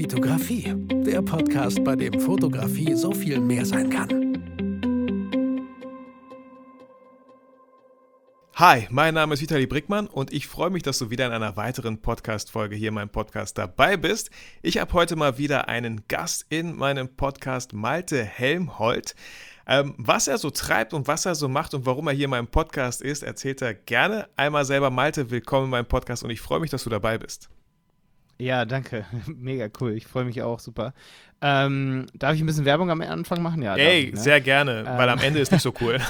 Vitografie, der Podcast, bei dem Fotografie so viel mehr sein kann. Hi, mein Name ist Vitali Brickmann und ich freue mich, dass du wieder in einer weiteren Podcast-Folge hier in meinem Podcast dabei bist. Ich habe heute mal wieder einen Gast in meinem Podcast, Malte Helmholt. Ähm, was er so treibt und was er so macht und warum er hier in meinem Podcast ist, erzählt er gerne. Einmal selber, Malte, willkommen in meinem Podcast und ich freue mich, dass du dabei bist. Ja, danke. Mega cool. Ich freue mich auch super. Ähm, darf ich ein bisschen Werbung am Anfang machen? Ja. Ey, ich, ne? sehr gerne, ähm, weil am Ende ist nicht so cool.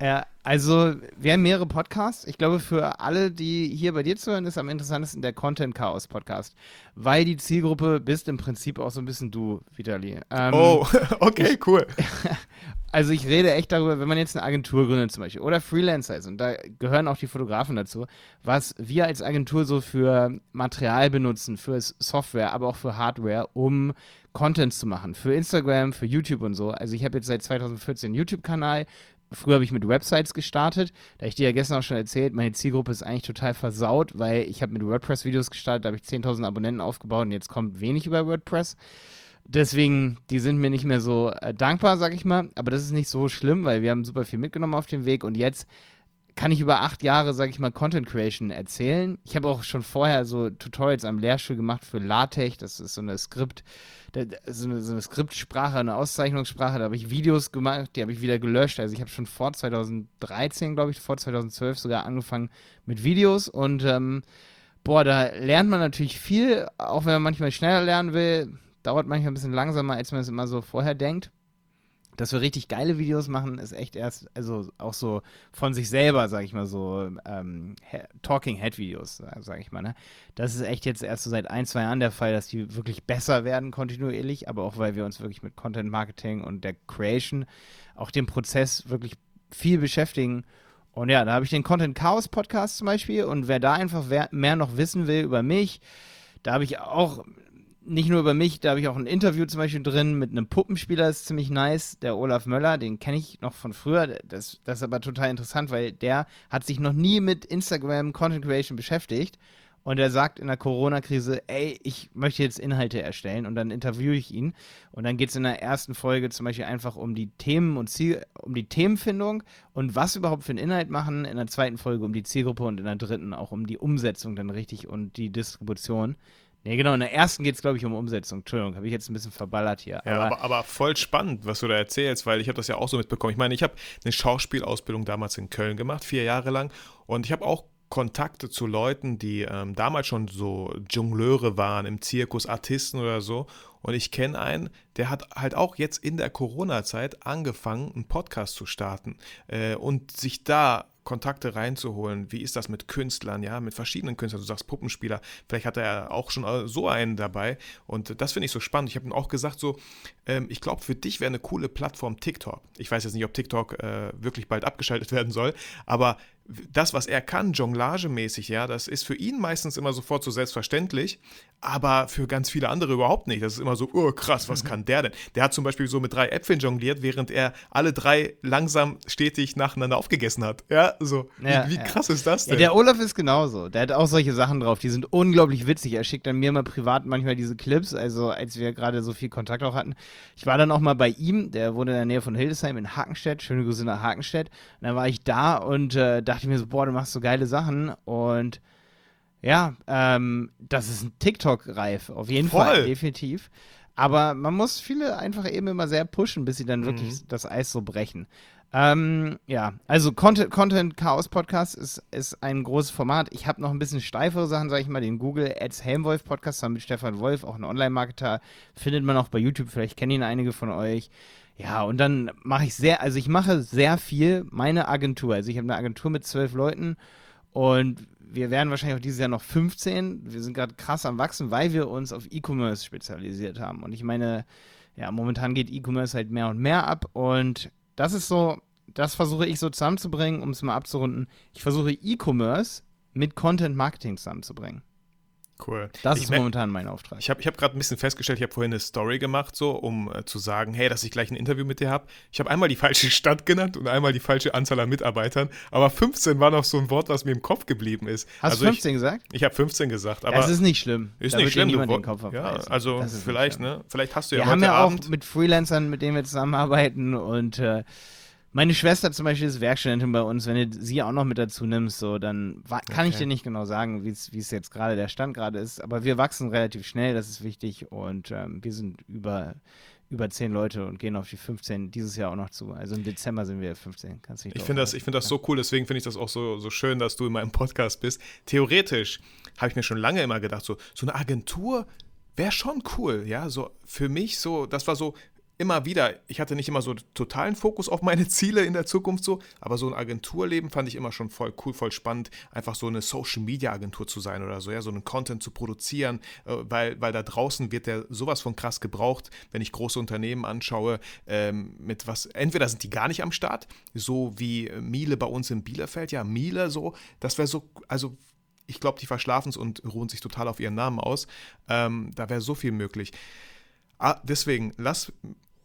Ja, also wir haben mehrere Podcasts. Ich glaube, für alle, die hier bei dir zuhören, ist am interessantesten der Content Chaos Podcast, weil die Zielgruppe bist im Prinzip auch so ein bisschen du, Vitali. Ähm, oh, okay, cool. Also ich rede echt darüber, wenn man jetzt eine Agentur gründet zum Beispiel oder Freelancer ist und da gehören auch die Fotografen dazu, was wir als Agentur so für Material benutzen, für Software, aber auch für Hardware, um Content zu machen, für Instagram, für YouTube und so. Also ich habe jetzt seit 2014 einen YouTube-Kanal, Früher habe ich mit Websites gestartet. Da ich dir ja gestern auch schon erzählt, meine Zielgruppe ist eigentlich total versaut, weil ich habe mit WordPress-Videos gestartet, da habe ich 10.000 Abonnenten aufgebaut und jetzt kommt wenig über WordPress. Deswegen, die sind mir nicht mehr so äh, dankbar, sag ich mal. Aber das ist nicht so schlimm, weil wir haben super viel mitgenommen auf dem Weg und jetzt kann ich über acht Jahre, sag ich mal, Content Creation erzählen. Ich habe auch schon vorher so Tutorials am Lehrstuhl gemacht für LaTeX. Das ist so eine Skript, so eine, so eine Skriptsprache, eine Auszeichnungssprache. Da habe ich Videos gemacht, die habe ich wieder gelöscht. Also ich habe schon vor 2013, glaube ich, vor 2012 sogar angefangen mit Videos und ähm, boah, da lernt man natürlich viel, auch wenn man manchmal schneller lernen will. Dauert manchmal ein bisschen langsamer, als man es immer so vorher denkt dass wir richtig geile Videos machen, ist echt erst, also auch so von sich selber, sag ich mal so, ähm, Talking Head Videos, sag ich mal, ne? Das ist echt jetzt erst so seit ein, zwei Jahren der Fall, dass die wirklich besser werden kontinuierlich, aber auch weil wir uns wirklich mit Content Marketing und der Creation, auch dem Prozess wirklich viel beschäftigen. Und ja, da habe ich den Content Chaos Podcast zum Beispiel und wer da einfach mehr noch wissen will über mich, da habe ich auch nicht nur über mich, da habe ich auch ein Interview zum Beispiel drin mit einem Puppenspieler, ist ziemlich nice, der Olaf Möller, den kenne ich noch von früher. Das, das ist aber total interessant, weil der hat sich noch nie mit Instagram Content Creation beschäftigt. Und er sagt in der Corona-Krise, ey, ich möchte jetzt Inhalte erstellen und dann interviewe ich ihn. Und dann geht es in der ersten Folge zum Beispiel einfach um die Themen und Ziel, um die Themenfindung und was überhaupt für einen Inhalt machen. In der zweiten Folge um die Zielgruppe und in der dritten auch um die Umsetzung dann richtig und die Distribution. Nee, genau, in der ersten geht es, glaube ich, um Umsetzung. Entschuldigung, habe ich jetzt ein bisschen verballert hier. Ja, aber, aber, aber voll spannend, was du da erzählst, weil ich habe das ja auch so mitbekommen. Ich meine, ich habe eine Schauspielausbildung damals in Köln gemacht, vier Jahre lang. Und ich habe auch Kontakte zu Leuten, die ähm, damals schon so Jongleure waren, im Zirkus, Artisten oder so. Und ich kenne einen, der hat halt auch jetzt in der Corona-Zeit angefangen, einen Podcast zu starten äh, und sich da Kontakte reinzuholen. Wie ist das mit Künstlern, ja, mit verschiedenen Künstlern? Du sagst Puppenspieler, vielleicht hat er auch schon äh, so einen dabei. Und das finde ich so spannend. Ich habe ihm auch gesagt, so, ähm, ich glaube, für dich wäre eine coole Plattform TikTok. Ich weiß jetzt nicht, ob TikTok äh, wirklich bald abgeschaltet werden soll, aber das, was er kann, jonglagemäßig, ja, das ist für ihn meistens immer sofort so selbstverständlich, aber für ganz viele andere überhaupt nicht. Das ist immer so, oh krass, was kann der denn? Der hat zum Beispiel so mit drei Äpfeln jongliert, während er alle drei langsam stetig nacheinander aufgegessen hat. Ja, so. Ja, wie, wie ja. krass ist das denn? Ja, der Olaf ist genauso. Der hat auch solche Sachen drauf, die sind unglaublich witzig. Er schickt dann mir mal privat manchmal diese Clips, also als wir gerade so viel Kontakt auch hatten. Ich war dann auch mal bei ihm, der wohnt in der Nähe von Hildesheim in Hakenstedt. Schöne Grüße nach Hakenstedt. Und dann war ich da und äh, dachte mir so, boah, du machst so geile Sachen und ja, ähm, das ist ein TikTok-reif, auf jeden Voll. Fall, definitiv. Aber man muss viele einfach eben immer sehr pushen, bis sie dann wirklich mhm. das Eis so brechen. Ähm, ja, also Content, Content Chaos Podcast ist, ist ein großes Format. Ich habe noch ein bisschen steifere Sachen, sage ich mal, den Google Ads Helmwolf Podcast mit Stefan Wolf, auch ein Online-Marketer, findet man auch bei YouTube, vielleicht kennen ihn einige von euch. Ja, und dann mache ich sehr, also ich mache sehr viel meine Agentur. Also ich habe eine Agentur mit zwölf Leuten und wir werden wahrscheinlich auch dieses Jahr noch 15. Wir sind gerade krass am Wachsen, weil wir uns auf E-Commerce spezialisiert haben. Und ich meine, ja, momentan geht E-Commerce halt mehr und mehr ab und das ist so, das versuche ich so zusammenzubringen, um es mal abzurunden. Ich versuche E-Commerce mit Content Marketing zusammenzubringen. Cool. Das Ich ist momentan mein Auftrag. Ich habe ich hab gerade ein bisschen festgestellt, ich habe vorhin eine Story gemacht, so, um äh, zu sagen, hey, dass ich gleich ein Interview mit dir habe. Ich habe einmal die falsche Stadt genannt und einmal die falsche Anzahl an Mitarbeitern, aber 15 war noch so ein Wort, was mir im Kopf geblieben ist. Hast also du 15 gesagt? Ich, ich habe 15 gesagt, aber das ist nicht schlimm. ist Da nicht schlimm. Du, den Kopf ja, also vielleicht, ne? Vielleicht hast du ja Wir haben ja auch Abend. mit Freelancern, mit denen wir zusammenarbeiten und äh, meine Schwester zum Beispiel ist Werkstudentin bei uns. Wenn du sie auch noch mit dazu nimmst, so, dann kann ich Okay. dir nicht genau sagen, wie es jetzt gerade der Stand gerade ist. Aber wir wachsen relativ schnell, das ist wichtig. Und ähm, wir sind über, über 10 Leute und gehen auf die 15 dieses Jahr auch noch zu. Also im Dezember sind wir 15. Kannst nicht Ich finde das, ich find das so cool, deswegen finde ich das auch so, so schön, dass du in meinem Podcast bist. Theoretisch habe ich mir schon lange immer gedacht, so, so eine Agentur wäre schon cool, ja. So für mich so, das war so immer wieder, ich hatte nicht immer so totalen Fokus auf meine Ziele in der Zukunft so, aber so ein Agenturleben fand ich immer schon voll cool, voll spannend, einfach so eine Social Media Agentur zu sein oder so, ja, so einen Content zu produzieren, äh, weil, weil da draußen wird der sowas von krass gebraucht, wenn ich große Unternehmen anschaue, ähm, mit was, entweder sind die gar nicht am Start, so wie äh, Miele bei uns in Bielefeld, ja, Miele so, das wäre so, also ich glaube, die verschlafen es und ruhen sich total auf ihren Namen aus. Ähm, da wäre so viel möglich. Ah, deswegen, lass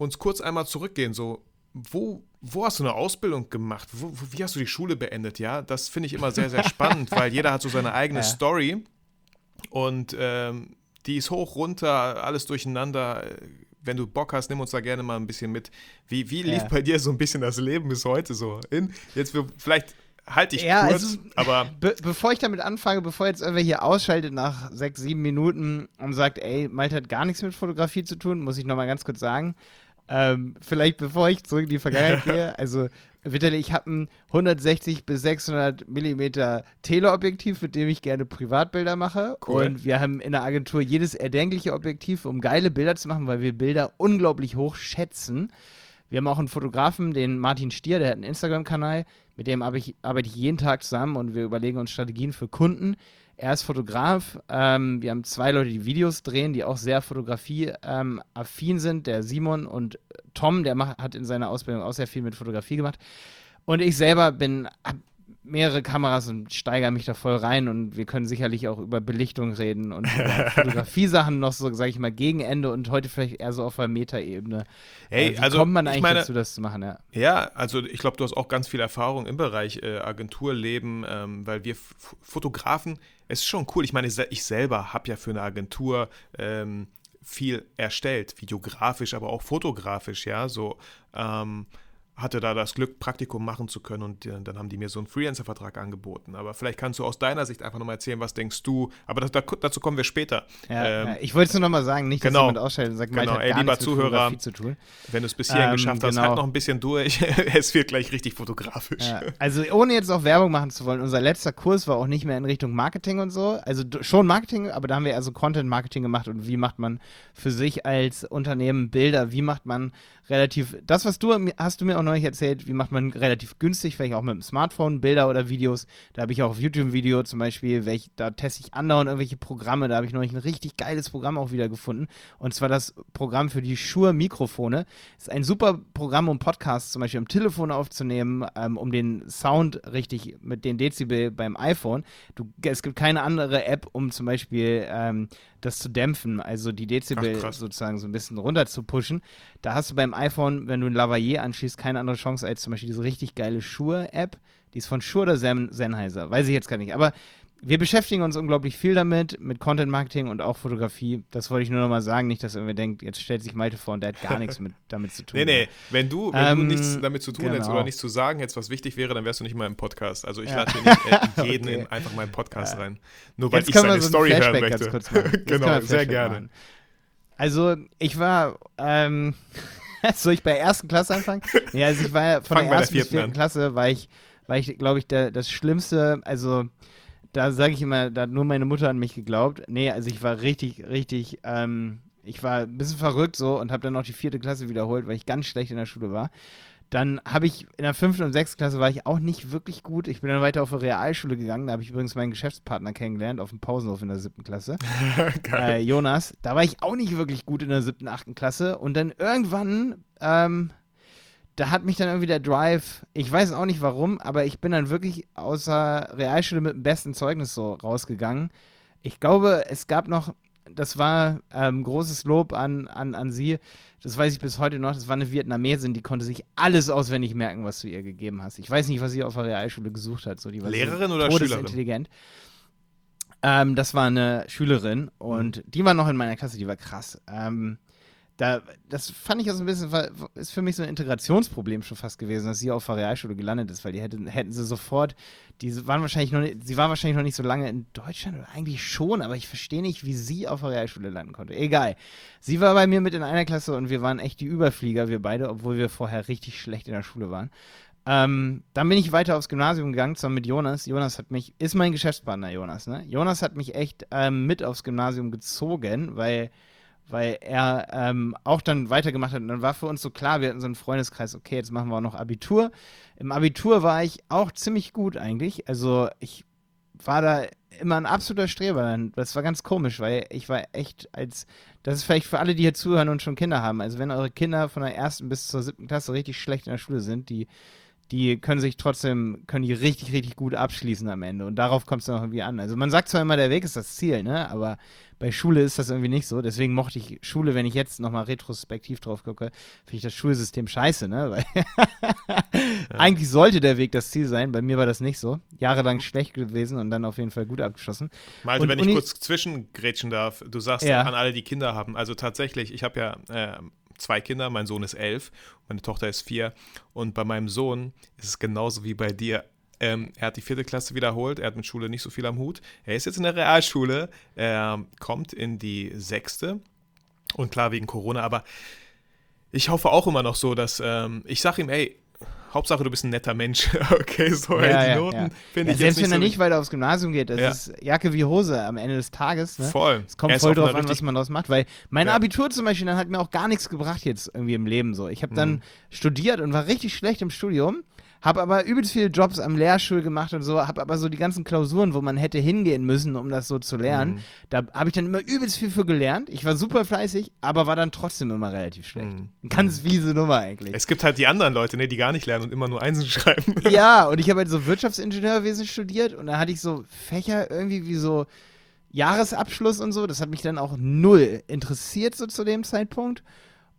uns kurz einmal zurückgehen. So, wo, wo hast du eine Ausbildung gemacht? Wo, wie hast du die Schule beendet? Ja, das finde ich immer sehr, sehr spannend, weil jeder hat so seine eigene Ja. Story und ähm, die ist hoch, runter, alles durcheinander. Wenn du Bock hast, nimm uns da gerne mal ein bisschen mit. Wie, wie lief Ja. bei dir so ein bisschen das Leben bis heute so? In, jetzt, vielleicht halte ich Ja, kurz, also- aber Be bevor ich damit anfange, bevor jetzt irgendwer hier ausschaltet nach sechs, sieben Minuten und sagt, ey, Malte hat gar nichts mit Fotografie zu tun, muss ich nochmal ganz kurz sagen. Ähm, vielleicht bevor ich zurück in die Vergangenheit gehe, also Vitali, ich habe ein 160 bis 600 Millimeter Teleobjektiv, mit dem ich gerne Privatbilder mache. Cool. Und wir haben in der Agentur jedes erdenkliche Objektiv, um geile Bilder zu machen, weil wir Bilder unglaublich hoch schätzen. Wir haben auch einen Fotografen, den Martin Stier, der hat einen Instagram-Kanal, mit dem arbeite ich, arbeite ich jeden Tag zusammen und wir überlegen uns Strategien für Kunden. Er ist Fotograf. Ähm, wir haben zwei Leute, die Videos drehen, die auch sehr fotografie-affin sind. Der Simon und Tom, der macht, hat in seiner Ausbildung auch sehr viel mit Fotografie gemacht. Und ich selber bin, hab mehrere Kameras und steigere mich da voll rein und wir können sicherlich auch über Belichtung reden und Fotografie-Sachen noch so, sage ich mal, gegen Ende und heute vielleicht eher so auf der Metaebene. Hey, Äh, wie also, kommt man ich eigentlich meine- dazu, das zu machen? Ja. Ja, also ich glaube, du hast auch ganz viel Erfahrung im Bereich äh, Agenturleben, ähm, weil wir F Fotografen, es ist schon cool. Ich meine, ich selber habe ja für eine Agentur ähm, viel erstellt, videografisch, aber auch fotografisch, ja, so. Ähm, hatte da das Glück, Praktikum machen zu können und äh, dann haben die mir so einen Freelancer-Vertrag angeboten. Aber vielleicht kannst du aus deiner Sicht einfach nochmal erzählen, was denkst du, aber das, da, dazu kommen wir später. Ja, Ähm, ja. Ich wollte es nur nochmal sagen, nicht, dass genau. jemand ausschaltet und sagt, Genau, ey, lieber Zuhörer, zu tun. Wenn du es bis hierhin Ähm, geschafft hast, genau. halt noch ein bisschen durch. es wird gleich richtig fotografisch. Ja, also ohne jetzt auch Werbung machen zu wollen, unser letzter Kurs war auch nicht mehr in Richtung Marketing und so. Also schon Marketing, aber da haben wir eher so Content-Marketing gemacht und wie macht man für sich als Unternehmen Bilder, wie macht man relativ, das was du, mir- hast du mir auch neulich erzählt, wie macht man relativ günstig, vielleicht auch mit dem Smartphone, Bilder oder Videos. Da habe ich auch auf YouTube ein Video zum Beispiel, welch, da teste ich andauernd irgendwelche Programme, da habe ich neulich ein richtig geiles Programm auch wieder gefunden. Und zwar das Programm für die Shure-Mikrofone. Ist ein super Programm, um Podcasts zum Beispiel am Telefon aufzunehmen, ähm, um den Sound richtig mit den Dezibel beim iPhone. Du, es gibt keine andere App, um zum Beispiel ähm, das zu dämpfen, also die Dezibel Ach, sozusagen so ein bisschen runter zu pushen. Da hast du beim iPhone, wenn du ein Lavalier anschließt, keine andere Chance als zum Beispiel diese richtig geile Shure-App. Die ist von Shure oder Sen Sennheiser, weiß ich jetzt gar nicht. Aber wir beschäftigen uns unglaublich viel damit, mit Content Marketing und auch Fotografie. Das wollte ich nur noch mal sagen, nicht, dass irgendwer denkt, jetzt stellt sich Malte vor und der hat gar nichts mit, damit zu tun. Nee, nee, wenn du, wenn Ähm, du nichts damit zu tun hättest genau. oder nichts zu sagen hättest, was wichtig wäre, dann wärst du nicht mal im Podcast. Also ich Ja. lade nicht äh, jeden Okay. in einfach meinen Podcast rein. Nur weil Jetzt ich seine so Story hören Flashback möchte. können wir genau, sehr gerne. machen. Also, ich war, ähm, soll ich bei der ersten Klasse anfangen? Ja, also ich war ja von Fang der der ersten bis vierten vierten an. Klasse, war ich, war ich, glaube ich, der, das Schlimmste, also da sage ich immer, da hat nur meine Mutter an mich geglaubt. Nee, also ich war richtig, richtig, ähm, ich war ein bisschen verrückt so und habe dann noch die vierte Klasse wiederholt, weil ich ganz schlecht in der Schule war. Dann habe ich in der fünften und sechsten Klasse war ich auch nicht wirklich gut. Ich bin dann weiter auf eine Realschule gegangen. Da habe ich übrigens meinen Geschäftspartner kennengelernt auf dem Pausenhof in der siebten Klasse. Äh, Jonas. Da war ich auch nicht wirklich gut in der siebten, achten Klasse. Und dann irgendwann, ähm, da hat mich dann irgendwie der Drive, ich weiß auch nicht warum, aber ich bin dann wirklich außer Realschule mit dem besten Zeugnis so rausgegangen. Ich glaube, es gab noch, das war ähm, großes Lob an, an, an sie, das weiß ich bis heute noch, das war eine Vietnamesin, die konnte sich alles auswendig merken, was du ihr gegeben hast. Ich weiß nicht, was sie auf der Realschule gesucht hat. So, die war Lehrerin so oder Schülerin? intelligent. Ähm, das war eine Schülerin und Mhm. die war noch in meiner Klasse, die war krass. Ähm, da, das fand ich auch so ein bisschen, ist für mich so ein Integrationsproblem schon fast gewesen, dass sie auf der Realschule gelandet ist, weil die hätten, hätten sie sofort, die waren wahrscheinlich noch nicht, sie war wahrscheinlich noch nicht so lange in Deutschland oder eigentlich schon, aber ich verstehe nicht, wie sie auf der Realschule landen konnte. Egal. Sie war bei mir mit in einer Klasse und wir waren echt die Überflieger, wir beide, obwohl wir vorher richtig schlecht in der Schule waren. Ähm, dann bin ich weiter aufs Gymnasium gegangen, zusammen mit Jonas. Jonas hat mich, ist mein Geschäftspartner, Jonas, ne? Jonas hat mich echt ähm, mit aufs Gymnasium gezogen, weil, weil er ähm, auch dann weitergemacht hat. Und dann war für uns so klar, wir hatten so einen Freundeskreis, okay, jetzt machen wir auch noch Abitur. Im Abitur war ich auch ziemlich gut eigentlich. Also ich war da immer ein absoluter Streber. Das war ganz komisch, weil ich war echt als, das ist vielleicht für alle, die hier zuhören und schon Kinder haben. Also wenn eure Kinder von der ersten bis zur siebten Klasse richtig schlecht in der Schule sind, die die können sich trotzdem, können die richtig, richtig gut abschließen am Ende. Und darauf kommt es dann auch irgendwie an. Also man sagt zwar immer, der Weg ist das Ziel, ne? Aber bei Schule ist das irgendwie nicht so. Deswegen mochte ich Schule, wenn ich jetzt nochmal retrospektiv drauf gucke, finde ich das Schulsystem scheiße, ne? Weil eigentlich sollte der Weg das Ziel sein. Bei mir war das nicht so. Jahrelang schlecht gewesen und dann auf jeden Fall gut abgeschlossen. Malte, Und wenn ich Uni- kurz zwischengrätschen darf, du sagst Ja. an alle, die Kinder haben. Also tatsächlich, ich habe ja äh, zwei Kinder, mein Sohn ist elf, meine Tochter ist vier. Und bei meinem Sohn ist es genauso wie bei dir. Ähm, er hat die vierte Klasse wiederholt, er hat mit Schule nicht so viel am Hut. Er ist jetzt in der Realschule, er kommt in die sechste. Und klar, wegen Corona, aber ich hoffe auch immer noch so, dass ähm, ich sage ihm, ey, Hauptsache du bist ein netter Mensch. okay, so, ey, die Noten finde Ja, ich selbst wenn er so nicht weiter aufs Gymnasium geht, das Ja. ist Jacke wie Hose am Ende des Tages. Ne? Voll. Es kommt Er voll drauf an, was man daraus macht, weil mein Ja. Abitur zum Beispiel, dann hat mir auch gar nichts gebracht jetzt irgendwie im Leben so. Ich habe dann Mhm. studiert und war richtig schlecht im Studium, habe aber übelst viele Jobs am Lehrstuhl gemacht und so, habe aber so die ganzen Klausuren, wo man hätte hingehen müssen, um das so zu lernen, Mhm. da habe ich dann immer übelst viel für gelernt. Ich war super fleißig, aber war dann trotzdem immer relativ schlecht. Mhm. Ganz fiese Nummer eigentlich. Es gibt halt die anderen Leute, ne, die gar nicht lernen und immer nur Einsen schreiben. Ja, und ich habe halt so Wirtschaftsingenieurwesen studiert und da hatte ich so Fächer irgendwie wie so Jahresabschluss und so. Das hat mich dann auch null interessiert so zu dem Zeitpunkt.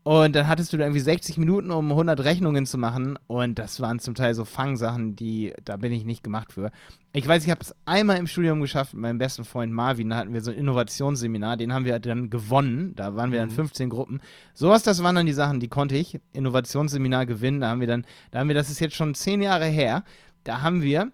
Und dann hattest du da irgendwie 60 Minuten, um 100 Rechnungen zu machen. Und das waren zum Teil so Fangsachen, die, da bin ich nicht gemacht für. Ich weiß, ich habe es einmal im Studium geschafft mit meinem besten Freund Marvin. Da hatten wir so ein Innovationsseminar, den haben wir dann gewonnen. Da waren wir dann Mhm. 15 Gruppen. Sowas, das waren dann die Sachen, die konnte ich. Innovationsseminar gewinnen. Da haben wir dann, da haben wir, das ist jetzt schon 10 Jahre her. Da haben wir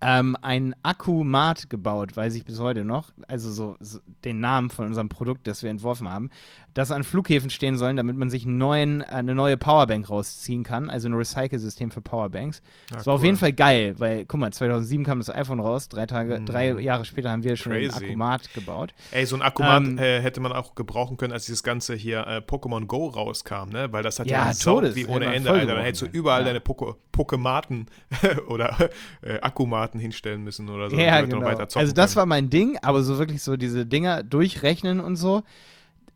ähm, ein Akkumat gebaut, weiß ich bis heute noch. Also so, so den Namen von unserem Produkt, das wir entworfen haben, das an Flughäfen stehen sollen, damit man sich einen neuen, eine neue Powerbank rausziehen kann. Also ein Recycle-System für Powerbanks. Das war auf cool. jeden Fall geil, weil, guck mal, 2007 kam das iPhone raus, drei Tage, Mhm. drei Jahre später haben wir schon ein Crazy. Akkumat gebaut. Ey, so ein Akkumat Ähm, äh, hätte man auch gebrauchen können, als dieses ganze hier äh, Pokémon Go rauskam, ne? Weil das hat ja, Ja, Todes, wie ohne Ende, Alter. Dann hättest du können. überall Ja. deine Poko Pokématen oder äh, Akkumaten hinstellen müssen oder so. Ja, genau. Also das kannst. war mein Ding, aber so wirklich so diese Dinger durchrechnen und so,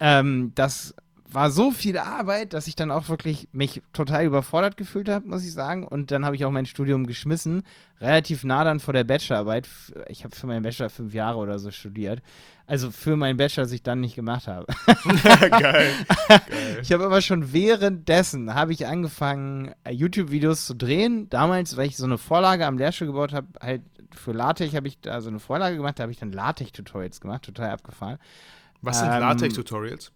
ähm, das war so viel Arbeit, dass ich dann auch wirklich mich total überfordert gefühlt habe, muss ich sagen. Und dann habe ich auch mein Studium geschmissen, relativ nah dann vor der Bachelorarbeit. Ich habe für meinen Bachelor fünf Jahre oder so studiert. Also für meinen Bachelor, das ich dann nicht gemacht habe. Geil. Geil. Ich habe aber schon währenddessen habe ich angefangen, äh, YouTube-Videos zu drehen. Damals, weil ich so eine Vorlage am Lehrstuhl gebaut habe, halt für LaTeX habe ich da so eine Vorlage gemacht, da habe ich dann LaTeX-Tutorials gemacht, total abgefahren. Was sind Ähm, LaTeX-Tutorials?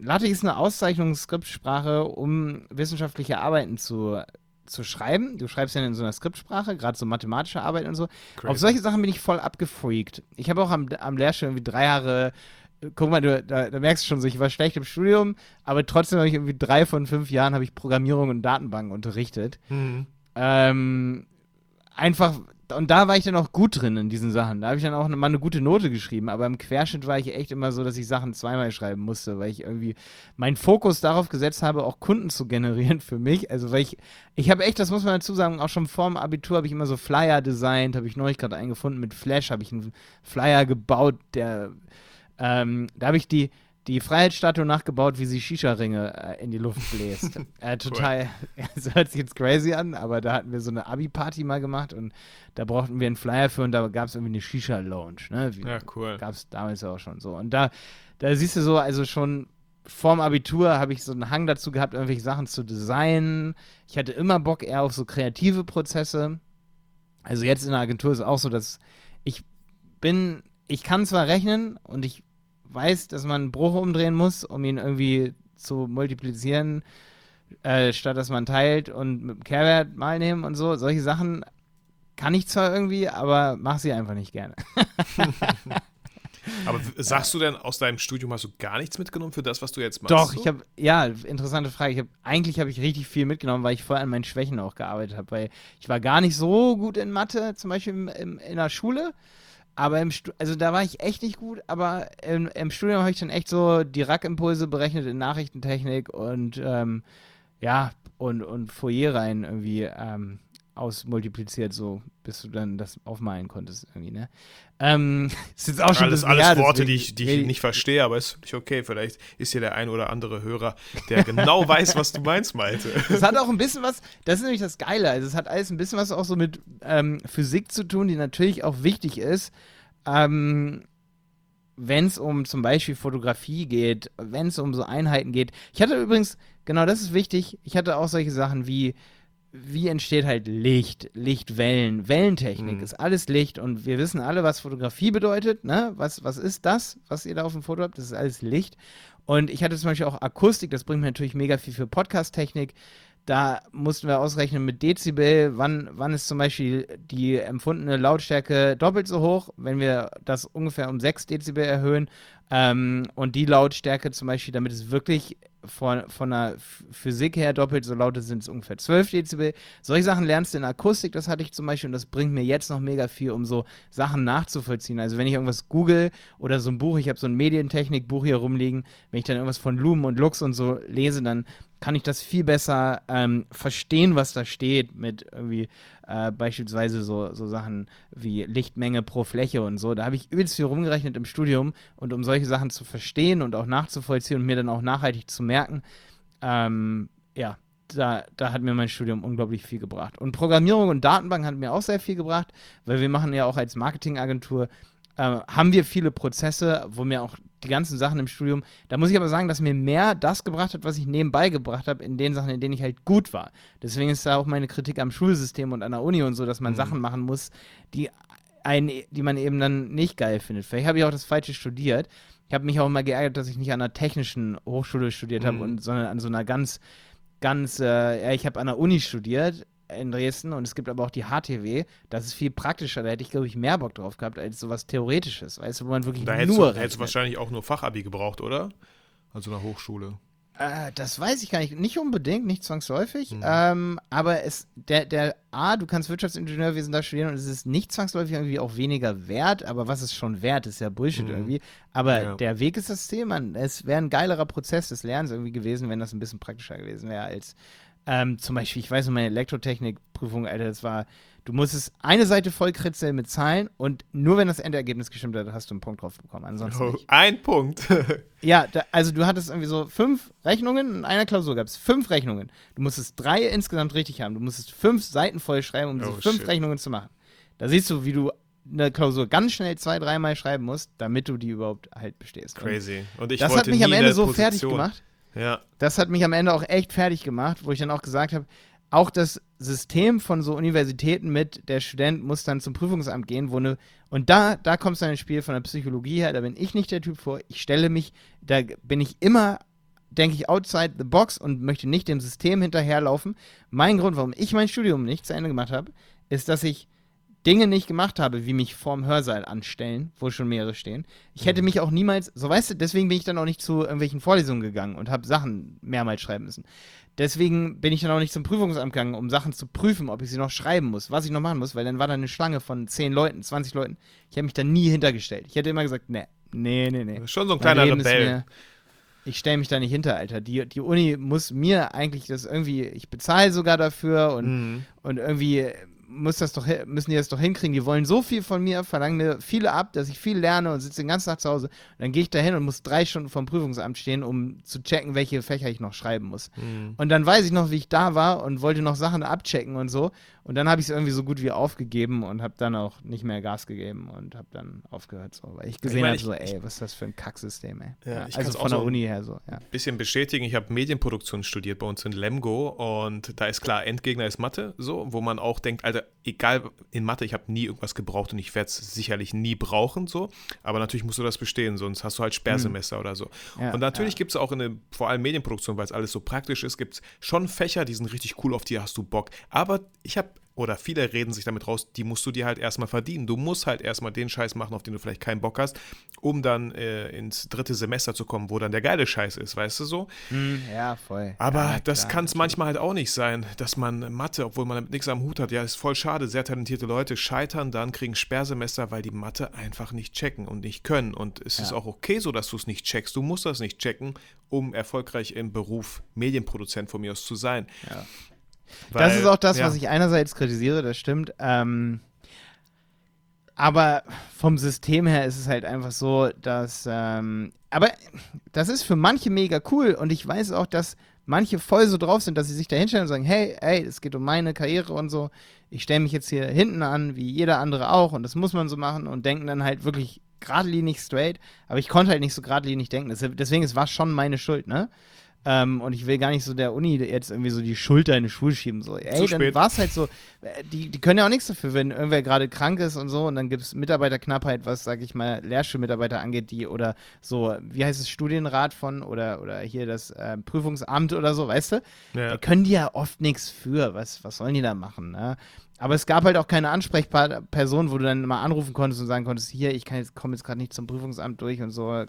LaTeX ist eine Auszeichnungsskriptsprache, um wissenschaftliche Arbeiten zu, zu schreiben. Du schreibst ja in so einer Skriptsprache, gerade so mathematische Arbeiten und so. Crazy. Auf solche Sachen bin ich voll abgefreakt. Ich habe auch am, am Lehrstuhl irgendwie drei Jahre. Guck mal, du, da, da merkst du schon so, ich war schlecht im Studium, aber trotzdem habe ich irgendwie drei von fünf Jahren habe ich Programmierung und Datenbanken unterrichtet. Mhm. Ähm, einfach, und da war ich dann auch gut drin in diesen Sachen. Da habe ich dann auch mal eine gute Note geschrieben, aber im Querschnitt war ich echt immer so, dass ich Sachen zweimal schreiben musste, weil ich irgendwie meinen Fokus darauf gesetzt habe, auch Kunden zu generieren für mich. Also, weil ich, ich habe echt, das muss man dazu sagen, auch schon vor dem Abitur habe ich immer so Flyer designt, habe ich neulich gerade eingefunden mit Flash, habe ich einen Flyer gebaut, der, ähm, da habe ich die, die Freiheitsstatue nachgebaut, wie sie Shisha-Ringe äh, in die Luft bläst. äh, total, das hört sich jetzt crazy an, aber da hatten wir so eine Abi-Party mal gemacht und da brauchten wir einen Flyer für und da gab es irgendwie eine Shisha-Lounge. Ne? Wie, ja, cool. Gab es damals auch schon so. Und da, da siehst du so, also schon vorm Abitur habe ich so einen Hang dazu gehabt, irgendwelche Sachen zu designen. Ich hatte immer Bock eher auf so kreative Prozesse. Also jetzt in der Agentur ist es auch so, dass ich bin, ich kann zwar rechnen und ich weiß, dass man einen Bruch umdrehen muss, um ihn irgendwie zu multiplizieren, äh, statt dass man teilt und mit dem Kehrwert mal nehmen und so. Solche Sachen kann ich zwar irgendwie, aber mach sie einfach nicht gerne. aber sagst du denn, aus deinem Studium hast du gar nichts mitgenommen für das, was du jetzt machst? Doch, ich habe, ja, interessante Frage. Ich hab, eigentlich habe ich richtig viel mitgenommen, weil ich vorher an meinen Schwächen auch gearbeitet habe, weil ich war gar nicht so gut in Mathe, zum Beispiel im, im, in der Schule. Aber im Stu also da war ich echt nicht gut, aber im, im Studium habe ich dann echt so die Rackimpulse berechnet in Nachrichtentechnik und ähm, ja, und, und Foyer-Reihen irgendwie ähm, ausmultipliziert, so bis du dann das aufmalen konntest irgendwie, ne? Ähm, ist jetzt auch schon alles, alles Jahr, Worte, die ich, die ich nicht verstehe, aber ist nicht okay. Vielleicht ist hier der ein oder andere Hörer, der genau weiß, was du meinst, Malte. Es hat auch ein bisschen was, das ist nämlich das Geile, also es hat alles ein bisschen was auch so mit ähm, Physik zu tun, die natürlich auch wichtig ist, ähm, wenn es um zum Beispiel Fotografie geht, wenn es um so Einheiten geht. Ich hatte übrigens, genau das ist wichtig, ich hatte auch solche Sachen wie, wie entsteht halt Licht, Lichtwellen, Wellentechnik, mhm. ist alles Licht und wir wissen alle, was Fotografie bedeutet, ne? Was, was ist das, was ihr da auf dem Foto habt? Das ist alles Licht. Und ich hatte zum Beispiel auch Akustik, das bringt mir natürlich mega viel für Podcast-Technik. Da mussten wir ausrechnen mit Dezibel, wann, wann ist zum Beispiel die empfundene Lautstärke doppelt so hoch, wenn wir das ungefähr um 6 Dezibel erhöhen. Ähm, und die Lautstärke zum Beispiel, damit es wirklich von, von der Physik her doppelt so laut sind es ungefähr 12 Dezibel. Solche Sachen lernst du in Akustik, das hatte ich zum Beispiel, und das bringt mir jetzt noch mega viel, um so Sachen nachzuvollziehen. Also wenn ich irgendwas google oder so ein Buch, ich habe so ein Medientechnikbuch hier rumliegen, wenn ich dann irgendwas von Lumen und Lux und so lese, dann kann ich das viel besser ähm, verstehen, was da steht, mit irgendwie äh, beispielsweise so, so Sachen wie Lichtmenge pro Fläche und so. Da habe ich übelst viel rumgerechnet im Studium und um solche Sachen zu verstehen und auch nachzuvollziehen und mir dann auch nachhaltig zu merken, ähm, ja, da, da hat mir mein Studium unglaublich viel gebracht. Und Programmierung und Datenbank hat mir auch sehr viel gebracht, weil wir machen ja auch als Marketingagentur äh, haben wir viele Prozesse, wo mir auch die ganzen Sachen im Studium, da muss ich aber sagen, dass mir mehr das gebracht hat, was ich nebenbei gebracht habe, in den Sachen, in denen ich halt gut war. Deswegen ist da auch meine Kritik am Schulsystem und an der Uni und so, dass man mhm. Sachen machen muss, die, ein, die man eben dann nicht geil findet. Vielleicht habe ich auch das Falsche studiert. Ich habe mich auch immer geärgert, dass ich nicht an einer technischen Hochschule studiert habe, mhm. sondern an so einer ganz, ganz, äh, ja, ich habe an der Uni studiert, in Dresden und es gibt aber auch die HTW. Das ist viel praktischer. Da hätte ich, glaube ich, mehr Bock drauf gehabt als sowas Theoretisches. Weißt du, wo man wirklich da nur. Da hättest du wahrscheinlich auch nur Fachabi gebraucht, oder? Also eine Hochschule. Äh, das weiß ich gar nicht. Nicht unbedingt, nicht zwangsläufig. Mhm. Ähm, aber es, der, der A, du kannst Wirtschaftsingenieurwesen da studieren und es ist nicht zwangsläufig irgendwie auch weniger wert, aber was ist schon wert, ist ja Bullshit mhm. irgendwie. Aber ja. der Weg ist das man. Es wäre ein geilerer Prozess des Lernens irgendwie gewesen, wenn das ein bisschen praktischer gewesen wäre als ähm, zum Beispiel, ich weiß noch, meine Elektrotechnikprüfung, Alter, das war, du musstest eine Seite voll kritzeln mit Zahlen und nur wenn das Endergebnis gestimmt hat, hast du einen Punkt drauf bekommen. Ansonsten oh, nicht. Ein Punkt. ja, da, also du hattest irgendwie so fünf Rechnungen, in einer Klausur gab es fünf Rechnungen. Du musstest drei insgesamt richtig haben. Du musstest fünf Seiten voll schreiben, um diese oh, fünf shit. Rechnungen zu machen. Da siehst du, wie du eine Klausur ganz schnell zwei, dreimal schreiben musst, damit du die überhaupt halt bestehst. Crazy. Und ich das hat mich am Ende so Position. fertig gemacht. Ja. Das hat mich am Ende auch echt fertig gemacht, wo ich dann auch gesagt habe, auch das System von so Universitäten mit, der Student muss dann zum Prüfungsamt gehen, wo eine, und da, da kommt es dann ins Spiel von der Psychologie her, da bin ich nicht der Typ vor, ich stelle mich, da bin ich immer, denke ich, outside the box und möchte nicht dem System hinterherlaufen. Mein Grund, warum ich mein Studium nicht zu Ende gemacht habe, ist, dass ich Dinge nicht gemacht habe, wie mich vorm Hörsaal anstellen, wo schon mehrere stehen. Ich hätte mhm. mich auch niemals, so weißt du, deswegen bin ich dann auch nicht zu irgendwelchen Vorlesungen gegangen und habe Sachen mehrmals schreiben müssen. Deswegen bin ich dann auch nicht zum Prüfungsamt gegangen, um Sachen zu prüfen, ob ich sie noch schreiben muss, was ich noch machen muss, weil dann war da eine Schlange von 10 Leuten, 20 Leuten. Ich habe mich da nie hintergestellt. Ich hätte immer gesagt, nee, nee, nee, nee. Schon so ein kleiner Rebell. ich stelle mich da nicht hinter, Alter. Die, die Uni muss mir eigentlich das irgendwie, ich bezahle sogar dafür und, mhm. und irgendwie muss das doch, müssen die das doch hinkriegen. Die wollen so viel von mir, verlangen mir viele ab, dass ich viel lerne und sitze den ganzen Tag zu Hause. Und dann gehe ich da hin und muss drei Stunden vom Prüfungsamt stehen, um zu checken, welche Fächer ich noch schreiben muss. Mhm. Und dann weiß ich noch, wie ich da war und wollte noch Sachen abchecken und so. Und dann habe ich es irgendwie so gut wie aufgegeben und habe dann auch nicht mehr Gas gegeben und habe dann aufgehört, so, weil ich gesehen habe, so, ey, was ist das für ein Kacksystem, ey. Ja, ja, also von der so Uni her so, ja. Bisschen bestätigen, ich habe Medienproduktion studiert bei uns in Lemgo und da ist klar, Endgegner ist Mathe, so, wo man auch denkt, Alter, egal in Mathe, ich habe nie irgendwas gebraucht und ich werde es sicherlich nie brauchen, so, aber natürlich musst du das bestehen, sonst hast du halt Sperrsemester mhm. oder so. Ja, und natürlich ja. gibt es auch in der, vor allem Medienproduktion, weil es alles so praktisch ist, gibt es schon Fächer, die sind richtig cool, auf die hast du Bock. Aber ich habe oder viele reden sich damit raus, die musst du dir halt erstmal verdienen. Du musst halt erstmal den Scheiß machen, auf den du vielleicht keinen Bock hast, um dann äh, ins dritte Semester zu kommen, wo dann der geile Scheiß ist, weißt du so? Mm, ja, voll. Aber ja, das kann es manchmal halt auch nicht sein, dass man Mathe, obwohl man damit nichts am Hut hat, ja, ist voll schade. Sehr talentierte Leute scheitern dann, kriegen Sperrsemester, weil die Mathe einfach nicht checken und nicht können. Und es ja. ist auch okay so, dass du es nicht checkst. Du musst das nicht checken, um erfolgreich im Beruf Medienproduzent von mir aus zu sein. Ja. Weil, das ist auch das, ja. was ich einerseits kritisiere, das stimmt. Ähm, aber vom System her ist es halt einfach so, dass. Ähm, aber das ist für manche mega cool und ich weiß auch, dass manche voll so drauf sind, dass sie sich da hinstellen und sagen: Hey, hey, es geht um meine Karriere und so. Ich stelle mich jetzt hier hinten an, wie jeder andere auch und das muss man so machen und denken dann halt wirklich geradlinig straight. Aber ich konnte halt nicht so geradlinig denken. Deswegen, es war schon meine Schuld, ne? Ähm, und ich will gar nicht so der Uni jetzt irgendwie so die Schulter in die Schuhe schieben. So, ey, Zu dann war es halt so, äh, die, die können ja auch nichts dafür, wenn irgendwer gerade krank ist und so und dann gibt es Mitarbeiterknappheit, was, sag ich mal, Lehrschulmitarbeiter angeht, die oder so, wie heißt es, Studienrat von oder, oder hier das äh, Prüfungsamt oder so, weißt du? Ja. Da können die ja oft nichts für. Was, was sollen die da machen? Ne? Aber es gab halt auch keine Ansprechperson, wo du dann mal anrufen konntest und sagen konntest, hier, ich komme jetzt gerade nicht zum Prüfungsamt durch und so.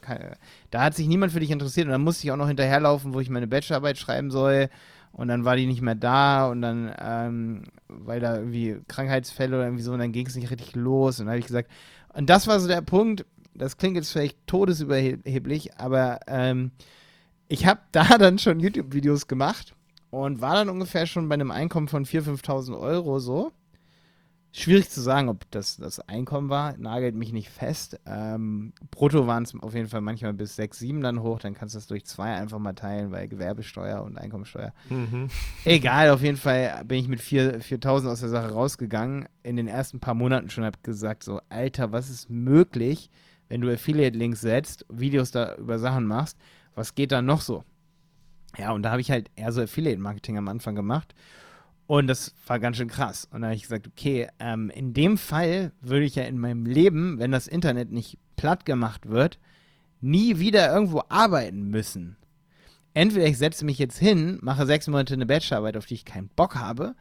Da hat sich niemand für dich interessiert und dann musste ich auch noch hinterherlaufen, wo ich meine Bachelorarbeit schreiben soll. Und dann war die nicht mehr da und dann, ähm, weil da irgendwie Krankheitsfälle oder irgendwie so, und dann ging es nicht richtig los. Und dann habe ich gesagt, und das war so der Punkt, das klingt jetzt vielleicht todesüberheblich, aber ähm, ich habe da dann schon YouTube-Videos gemacht und war dann ungefähr schon bei einem Einkommen von 4.000, 5.000 Euro so. Schwierig zu sagen, ob das das Einkommen war, nagelt mich nicht fest. Ähm, brutto waren es auf jeden Fall manchmal bis 6, 7 dann hoch, dann kannst du das durch zwei einfach mal teilen, weil Gewerbesteuer und Einkommensteuer. Mhm. Egal, auf jeden Fall bin ich mit 4.000 aus der Sache rausgegangen. In den ersten paar Monaten schon habe gesagt, so, Alter, was ist möglich, wenn du Affiliate-Links setzt, Videos da über Sachen machst, was geht da noch so? Ja, und da habe ich halt eher so Affiliate-Marketing am Anfang gemacht. Und das war ganz schön krass. Und da habe ich gesagt, okay, ähm, in dem Fall würde ich ja in meinem Leben, wenn das Internet nicht platt gemacht wird, nie wieder irgendwo arbeiten müssen. Entweder ich setze mich jetzt hin, mache sechs Monate eine Bachelorarbeit, auf die ich keinen Bock habe,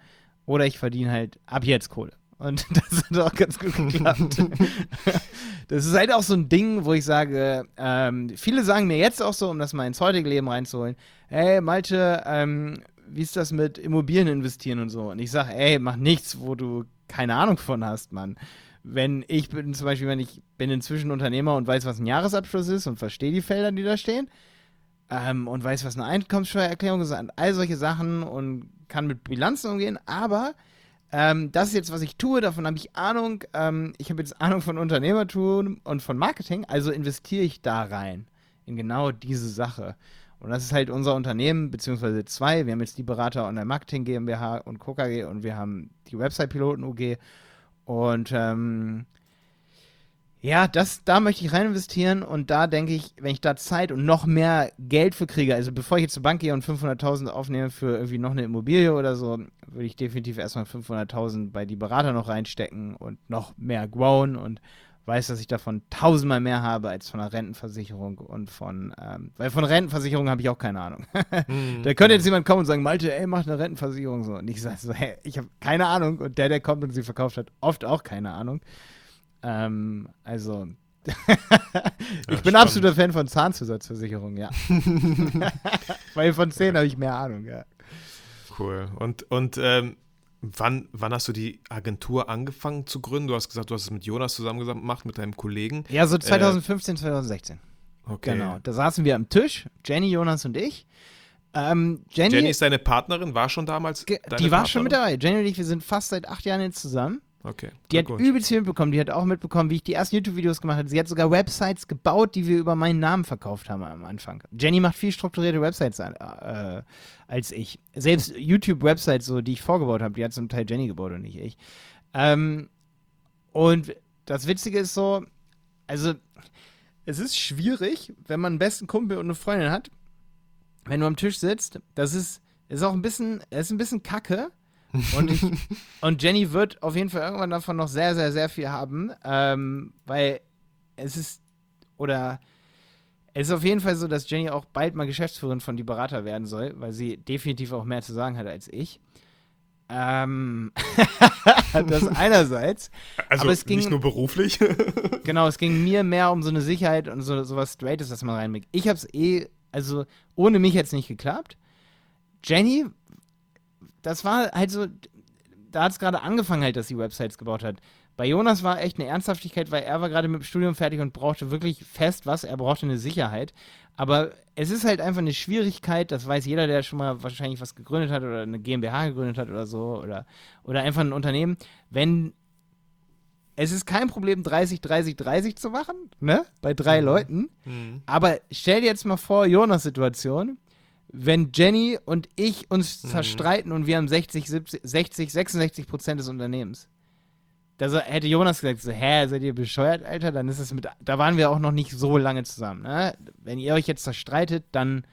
oder ich verdiene halt ab jetzt Kohle. Und das hat auch ganz gut geklappt. das ist halt auch so ein Ding, wo ich sage, ähm, viele sagen mir jetzt auch so, um das mal ins heutige Leben reinzuholen, hey Malte, ähm, wie ist das mit Immobilien investieren und so? Und ich sage, ey, mach nichts, wo du keine Ahnung von hast, Mann. Wenn ich bin zum Beispiel, wenn ich bin inzwischen Unternehmer und weiß, was ein Jahresabschluss ist und verstehe die Felder, die da stehen, ähm, und weiß, was eine Einkommenssteuererklärung ist, und all solche Sachen und kann mit Bilanzen umgehen, aber ähm, das ist jetzt, was ich tue, davon habe ich Ahnung. Ähm, ich habe jetzt Ahnung von Unternehmertum und von Marketing, also investiere ich da rein in genau diese Sache. Und das ist halt unser Unternehmen, beziehungsweise zwei. Wir haben jetzt die Berater Online Marketing GmbH und KKG und wir haben die Website Piloten UG. Und ähm, ja, das, da möchte ich rein investieren und da denke ich, wenn ich da Zeit und noch mehr Geld für kriege, also bevor ich jetzt zur Bank gehe und 500.000 aufnehme für irgendwie noch eine Immobilie oder so, würde ich definitiv erstmal 500.000 bei die Berater noch reinstecken und noch mehr growen und weiß, dass ich davon tausendmal mehr habe als von einer Rentenversicherung und von, ähm, weil von Rentenversicherung habe ich auch keine Ahnung. mm, da könnte jetzt jemand kommen und sagen, Malte, ey, mach eine Rentenversicherung so. Und ich sage so, hey, ich habe keine Ahnung und der, der kommt und sie verkauft hat, oft auch keine Ahnung. Ähm, also, ich ja, bin absoluter Fan von Zahnzusatzversicherungen, ja. Weil von zehn habe ich mehr Ahnung, ja. Cool. Und, und ähm, wann, wann hast du die Agentur angefangen zu gründen? Du hast gesagt, du hast es mit Jonas zusammen gemacht, mit deinem Kollegen. Ja, so 2015, äh, 2016. Okay. Genau. Da saßen wir am Tisch, Jenny, Jonas und ich. Ähm, Jenny, Jenny ist deine Partnerin, war schon damals die war schon mit Partnerin? dabei. Jenny und ich, wir sind fast seit acht Jahren jetzt zusammen. Okay. Die hat übelst viel mitbekommen. Die hat auch mitbekommen, wie ich die ersten YouTube-Videos gemacht habe. Sie hat sogar Websites gebaut, die wir über meinen Namen verkauft haben am Anfang. Jenny macht viel strukturierte Websites äh, als ich. Selbst YouTube-Websites, so, die ich vorgebaut habe, die hat zum Teil Jenny gebaut und nicht ich. Ähm, und das Witzige ist so, also es ist schwierig, wenn man einen besten Kumpel und eine Freundin hat, wenn du am Tisch sitzt, das ist, ist auch ein bisschen, ist ein bisschen kacke. Und, ich, und Jenny wird auf jeden Fall irgendwann davon noch sehr, sehr, sehr viel haben, ähm, weil es ist, oder es ist auf jeden Fall so, dass Jenny auch bald mal Geschäftsführerin von Die Berater werden soll, weil sie definitiv auch mehr zu sagen hat als ich. Ähm, das einerseits. Also aber es ging- nicht nur beruflich. Genau, es ging mir mehr um so eine Sicherheit und so sowas Straightes, dass man reinbringt. Ich hab's eh, also ohne mich jetzt nicht geklappt. Jenny, das war halt so, da hat es gerade angefangen halt, dass sie Websites gebaut hat. Bei Jonas war echt eine Ernsthaftigkeit, weil er war gerade mit dem Studium fertig und brauchte wirklich fest was, er brauchte eine Sicherheit. Aber es ist halt einfach eine Schwierigkeit, das weiß jeder, der schon mal wahrscheinlich was gegründet hat oder eine GmbH gegründet hat oder so oder, oder einfach ein Unternehmen, wenn es ist kein Problem, 30, 30, 30 zu machen, ne? Bei drei Leuten. Mhm. Aber stell dir jetzt mal vor, Jonas Situation, wenn Jenny und ich uns Mhm. zerstreiten und wir haben 60, 70, 60, 66 Prozent des Unternehmens. Da so, hätte Jonas gesagt, so, hä, seid ihr bescheuert, Alter? Dann ist es mit, da waren wir auch noch nicht so lange zusammen, ne? Wenn ihr euch jetzt zerstreitet, dann,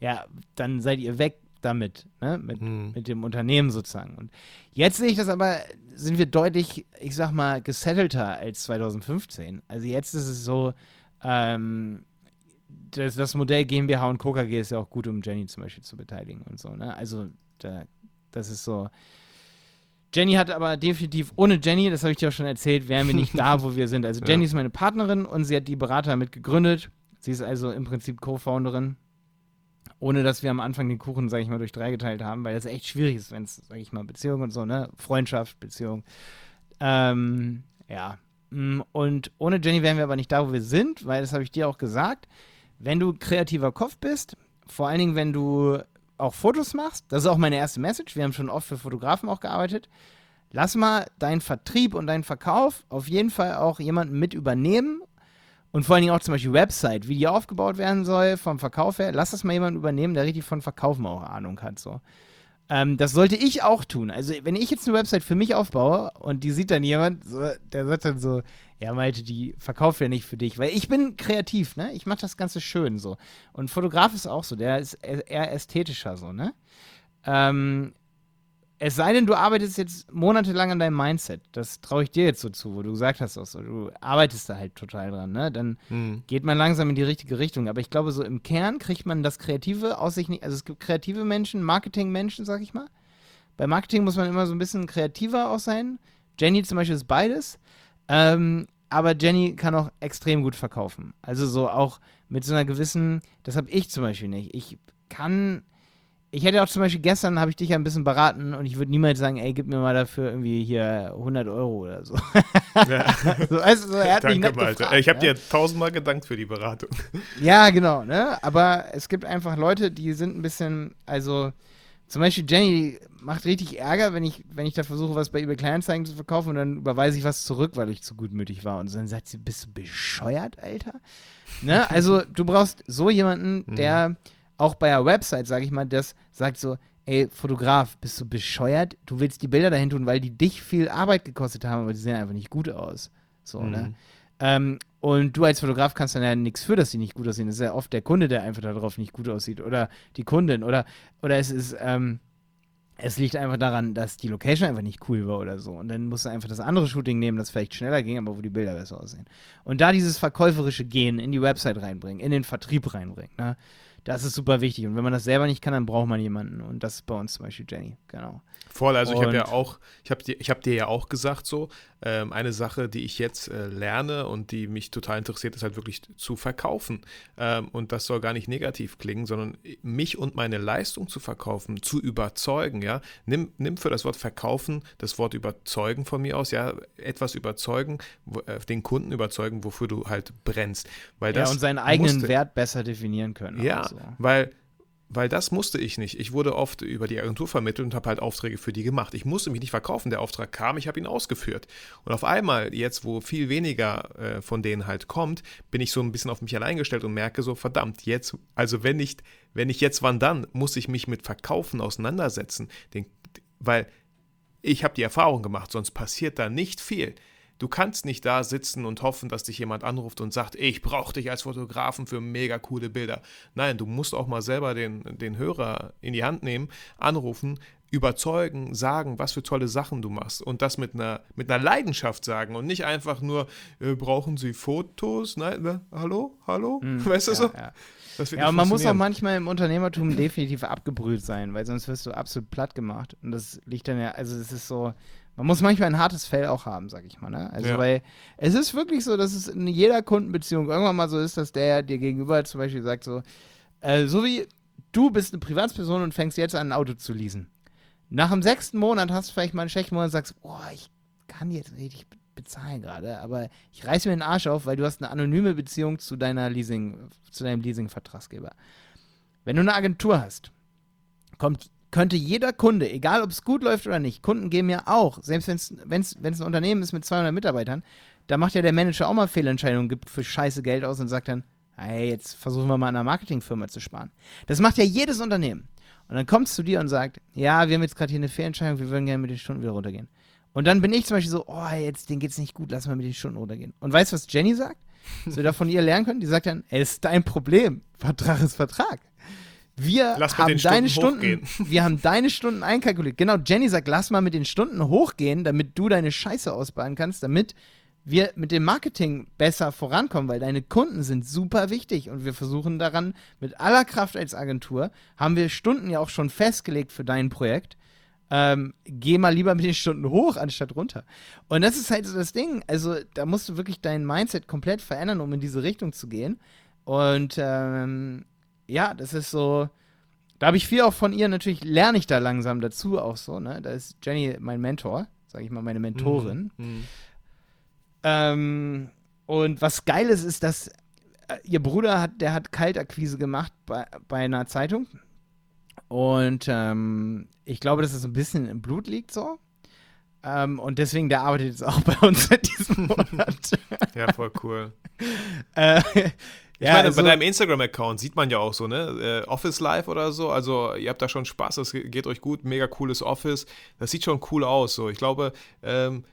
ja, dann seid ihr weg damit, ne? Mit, Mhm. mit dem Unternehmen sozusagen. Und jetzt sehe ich das aber, sind wir deutlich, ich sag mal, gesettelter als 2015. Also jetzt ist es so, ähm, das, das Modell GmbH und KKG ist ja auch gut, um Jenny zum Beispiel zu beteiligen und so, ne? Also, da, das ist so. Jenny hat aber definitiv, ohne Jenny, das habe ich dir auch schon erzählt, wären wir nicht da, wo wir sind. Also Ja. Jenny ist meine Partnerin und sie hat die Berater mit gegründet. Sie ist also im Prinzip Co-Founderin. Ohne dass wir am Anfang den Kuchen, sage ich mal, durch drei geteilt haben, weil das echt schwierig ist, wenn es, sage ich mal, Beziehung und so, ne? Freundschaft, Beziehung. Ähm, ja. Mm, Und ohne Jenny wären wir aber nicht da, wo wir sind, weil das habe ich dir auch gesagt. Wenn du kreativer Kopf bist, vor allen Dingen, wenn du auch Fotos machst, das ist auch meine erste Message. Wir haben schon oft für Fotografen auch gearbeitet. Lass mal deinen Vertrieb und deinen Verkauf auf jeden Fall auch jemanden mit übernehmen. Und vor allen Dingen auch zum Beispiel Website, wie die aufgebaut werden soll vom Verkauf her. Lass das mal jemanden übernehmen, der richtig von Verkaufen auch Ahnung hat. So. Ähm, das sollte ich auch tun. Also, wenn ich jetzt eine Website für mich aufbaue und die sieht dann jemand, so, der sagt dann so, ja, Malte, die verkauft ja nicht für dich. Weil ich bin kreativ, ne? Ich mache das Ganze schön so. Und Fotograf ist auch so, der ist e- eher ästhetischer so, ne? Ähm, es sei denn, du arbeitest jetzt monatelang an deinem Mindset. Das traue ich dir jetzt so zu, wo du gesagt hast auch so, du arbeitest da halt total dran, ne? Dann Mhm. geht man langsam in die richtige Richtung. Aber ich glaube, so im Kern kriegt man das Kreative aus sich nicht. Also es gibt kreative Menschen, Marketing-Menschen, sag ich mal. Bei Marketing muss man immer so ein bisschen kreativer auch sein. Jenny zum Beispiel ist beides. Ähm, aber Jenny kann auch extrem gut verkaufen. Also so auch mit so einer gewissen, das habe ich zum Beispiel nicht. Ich kann, ich hätte auch zum Beispiel gestern, habe ich dich ja ein bisschen beraten und ich würde niemals sagen, ey, gib mir mal dafür irgendwie hier 100 Euro oder so. Ja. so du, so, er hat mich Danke, nicht Malte. gefragt, Ich habe ne? dir tausendmal gedankt für die Beratung. Ja, genau, ne? Aber es gibt einfach Leute, die sind ein bisschen, also zum Beispiel Jenny macht richtig Ärger, wenn ich, wenn ich da versuche, was bei eBay Kleinanzeigen zu verkaufen und dann überweise ich was zurück, weil ich zu gutmütig war. Und dann sagt sie, bist du bescheuert, Alter? Ne? Also du brauchst so jemanden, der auch bei einer Website, sag ich mal, das sagt so, ey, Fotograf, bist du bescheuert? Du willst die Bilder dahin tun, weil die dich viel Arbeit gekostet haben, aber die sehen einfach nicht gut aus. So, ne? Ähm, und du als Fotograf kannst dann ja nichts für, dass die nicht gut aussehen. Es ist ja oft der Kunde, der einfach darauf nicht gut aussieht. Oder die Kundin. Oder, oder es ist, ähm, es liegt einfach daran, dass die Location einfach nicht cool war oder so. Und dann musst du einfach das andere Shooting nehmen, das vielleicht schneller ging, aber wo die Bilder besser aussehen. Und da dieses verkäuferische Gehen in die Website reinbringen, in den Vertrieb reinbringen, ne? Das ist super wichtig. Und wenn man das selber nicht kann, dann braucht man jemanden. Und das ist bei uns zum Beispiel Jenny. Genau. Voll, also ich habe ja Und- auch, ich habe dir, ich hab dir ja auch gesagt so, ähm, eine Sache, die ich jetzt äh, lerne und die mich total interessiert, ist halt wirklich zu verkaufen. Ähm, und das soll gar nicht negativ klingen, sondern mich und meine Leistung zu verkaufen, zu überzeugen, ja. Nimm, nimm für das Wort verkaufen das Wort überzeugen von mir aus, ja, etwas überzeugen, wo, äh, den Kunden überzeugen, wofür du halt brennst. Weil Ja, das und seinen eigenen musste- Wert besser definieren können. ja, so. weil weil das musste ich nicht. Ich wurde oft über die Agentur vermittelt und habe halt Aufträge für die gemacht. Ich musste mich nicht verkaufen. Der Auftrag kam, ich habe ihn ausgeführt. Und auf einmal, jetzt wo viel weniger äh, von denen halt kommt, bin ich so ein bisschen auf mich allein gestellt und merke so, verdammt, jetzt, also wenn nicht, wenn nicht jetzt, wann dann, muss ich mich mit Verkaufen auseinandersetzen. Den, weil ich habe die Erfahrung gemacht, sonst passiert da nicht viel. Du kannst nicht da sitzen und hoffen, dass dich jemand anruft und sagt, ich brauche dich als Fotografen für mega coole Bilder. Nein, du musst auch mal selber den, den Hörer in die Hand nehmen, anrufen, überzeugen, sagen, was für tolle Sachen du machst und das mit einer, mit einer Leidenschaft sagen und nicht einfach nur, äh, brauchen sie Fotos? Nein, äh, hallo, hallo? Mhm, weißt du ja, so? Ja, ja und man muss auch manchmal im Unternehmertum definitiv abgebrüht sein, weil sonst wirst du absolut platt gemacht. Und das liegt dann ja, also es ist so, man muss manchmal ein hartes Fell auch haben, sag ich mal. Ne? Also, ja. weil es ist wirklich so, dass es in jeder Kundenbeziehung irgendwann mal so ist, dass der dir gegenüber zum Beispiel sagt, so, äh, so wie du bist eine Privatsperson und fängst jetzt an, ein Auto zu leasen. Nach dem sechsten Monat hast du vielleicht mal einen schlechten Monat und sagst, boah, ich kann jetzt richtig bezahlen gerade, aber ich reiß mir den Arsch auf, weil du hast eine anonyme Beziehung zu deiner Leasing, zu deinem Leasing-Vertragsgeber. Wenn du eine Agentur hast, kommt könnte jeder Kunde, egal ob es gut läuft oder nicht, Kunden geben ja auch, selbst wenn es ein Unternehmen ist mit 200 Mitarbeitern, da macht ja der Manager auch mal Fehlentscheidungen, gibt für scheiße Geld aus und sagt dann, hey, jetzt versuchen wir mal an einer Marketingfirma zu sparen. Das macht ja jedes Unternehmen. Und dann kommt es zu dir und sagt, ja, wir haben jetzt gerade hier eine Fehlentscheidung, wir würden gerne mit den Stunden wieder runtergehen. Und dann bin ich zum Beispiel so, oh, jetzt, denen geht's nicht gut, lass mal mit den Stunden runtergehen. Und weißt du, was Jenny sagt? Wir da von ihr lernen können? Die sagt dann, das ist dein Problem. Vertrag ist Vertrag. Wir lass haben deine Stunden, Stunden, wir haben deine Stunden einkalkuliert. Genau, Jenny sagt, lass mal mit den Stunden hochgehen, damit du deine Scheiße ausbauen kannst, damit wir mit dem Marketing besser vorankommen, weil deine Kunden sind super wichtig und wir versuchen daran mit aller Kraft als Agentur, haben wir Stunden ja auch schon festgelegt für dein Projekt. Ähm, geh mal lieber mit den Stunden hoch anstatt runter. Und das ist halt so das Ding. Also da musst du wirklich dein Mindset komplett verändern, um in diese Richtung zu gehen. Und ähm, ja, das ist so. Da habe ich viel auch von ihr, natürlich lerne ich da langsam dazu auch so, ne? Da ist Jenny mein Mentor, sage ich mal, meine Mentorin. Mhm. Mhm. Ähm, und was geil ist, ist, dass äh, ihr Bruder hat, der hat Kaltakquise gemacht bei, bei einer Zeitung. Und ähm, ich glaube, dass es ein bisschen im Blut liegt so. Ähm, und deswegen, der arbeitet jetzt auch bei uns seit diesem Monat. ja, voll cool. äh, ich ja, meine, also, bei deinem Instagram-Account sieht man ja auch so, ne? Äh, Office Live oder so. Also, ihr habt da schon Spaß, es geht euch gut, mega cooles Office. Das sieht schon cool aus. So, ich glaube, ähm,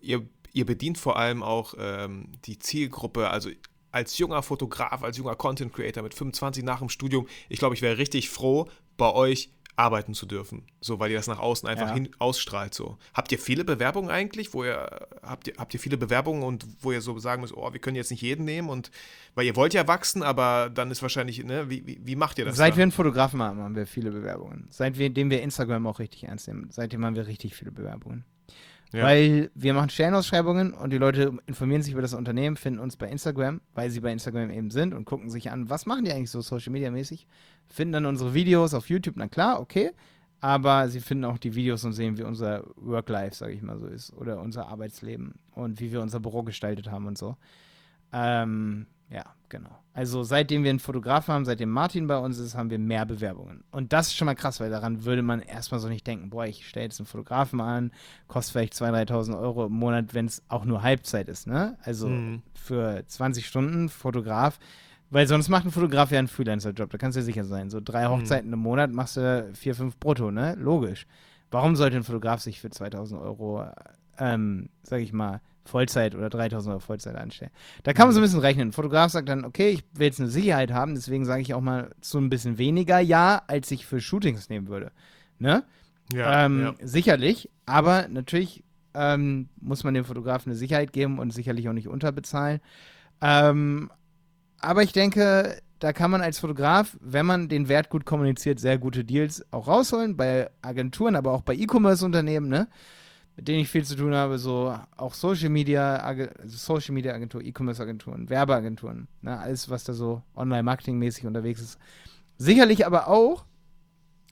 ihr, ihr bedient vor allem auch ähm, die Zielgruppe, also als junger Fotograf, als junger Content Creator mit 25 nach dem Studium, ich glaube, ich wäre richtig froh, bei euch arbeiten zu dürfen. So, weil ihr das nach außen einfach ja. hin ausstrahlt. So. Habt ihr viele Bewerbungen eigentlich, wo ihr, habt ihr, habt ihr viele Bewerbungen und wo ihr so sagen müsst, oh, wir können jetzt nicht jeden nehmen und weil ihr wollt ja wachsen, aber dann ist wahrscheinlich, ne, wie, wie, wie macht ihr das? Seit da? wir einen Fotografen haben, haben wir viele Bewerbungen. Seitdem wir Instagram auch richtig ernst nehmen, seitdem haben wir richtig viele Bewerbungen. Ja. Weil wir machen Stellenausschreibungen und die Leute informieren sich über das Unternehmen, finden uns bei Instagram, weil sie bei Instagram eben sind und gucken sich an, was machen die eigentlich so Social Media mäßig, finden dann unsere Videos auf YouTube, na klar, okay, aber sie finden auch die Videos und sehen, wie unser Work-Life, sage ich mal so ist, oder unser Arbeitsleben und wie wir unser Büro gestaltet haben und so. Ähm, ja, genau. Also seitdem wir einen Fotografen haben, seitdem Martin bei uns ist, haben wir mehr Bewerbungen. Und das ist schon mal krass, weil daran würde man erstmal so nicht denken, boah, ich stelle jetzt einen Fotografen an, kostet vielleicht 2.000, 3.000 Euro im Monat, wenn es auch nur Halbzeit ist, ne? Also mhm. für 20 Stunden Fotograf, weil sonst macht ein Fotograf ja einen Freelancer-Job, da kannst du dir sicher sein. So drei mhm. Hochzeiten mhm. im Monat machst du vier, fünf brutto, ne? Logisch. Warum sollte ein Fotograf sich für 2.000 Euro, ähm, sag ich mal, Vollzeit oder 3000 Euro Vollzeit anstellen. Da kann man so ein bisschen rechnen. Ein Fotograf sagt dann, okay, ich will jetzt eine Sicherheit haben, deswegen sage ich auch mal so ein bisschen weniger Ja, als ich für Shootings nehmen würde. Ne? Ja, ähm, ja. Sicherlich, aber natürlich ähm, muss man dem Fotografen eine Sicherheit geben und sicherlich auch nicht unterbezahlen. Ähm, aber ich denke, da kann man als Fotograf, wenn man den Wert gut kommuniziert, sehr gute Deals auch rausholen, bei Agenturen, aber auch bei E-Commerce-Unternehmen, ne? Mit denen ich viel zu tun habe, so auch Social Media, also Social Media Agentur, E-Commerce Agenturen, Werbeagenturen, ne, alles, was da so online-marketing-mäßig unterwegs ist. Sicherlich aber auch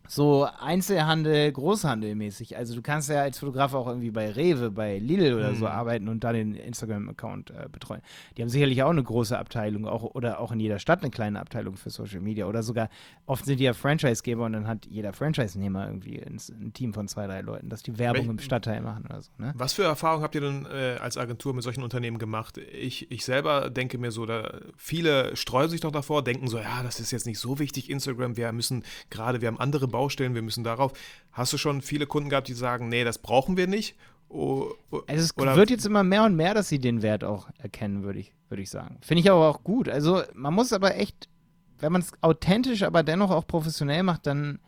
so Einzelhandel, Großhandel mäßig. Also du kannst ja als Fotograf auch irgendwie bei Rewe, bei Lidl oder so Mhm. arbeiten und da den Instagram-Account äh, betreuen. Die haben sicherlich auch eine große Abteilung, auch, oder auch in jeder Stadt eine kleine Abteilung für Social Media. Oder sogar, oft sind die ja Franchise-Geber und dann hat jeder Franchise-Nehmer irgendwie ein, ein Team von zwei, drei Leuten, dass die Werbung Wel- im Stadtteil machen oder so. Ne? Was für Erfahrungen habt ihr denn äh, als Agentur mit solchen Unternehmen gemacht? Ich, ich selber denke mir so, da, viele streuen sich doch davor, denken so, ja, das ist jetzt nicht so wichtig, Instagram, wir müssen gerade, wir haben andere Baustellen, wir müssen darauf. Hast du schon viele Kunden gehabt, die sagen, nee, das brauchen wir nicht? O, o, Also es wird jetzt immer mehr und mehr, dass sie den Wert auch erkennen, würde ich, würde ich sagen. Finde ich aber auch gut. Also man muss aber echt, wenn man es authentisch, aber dennoch auch professionell macht, dann,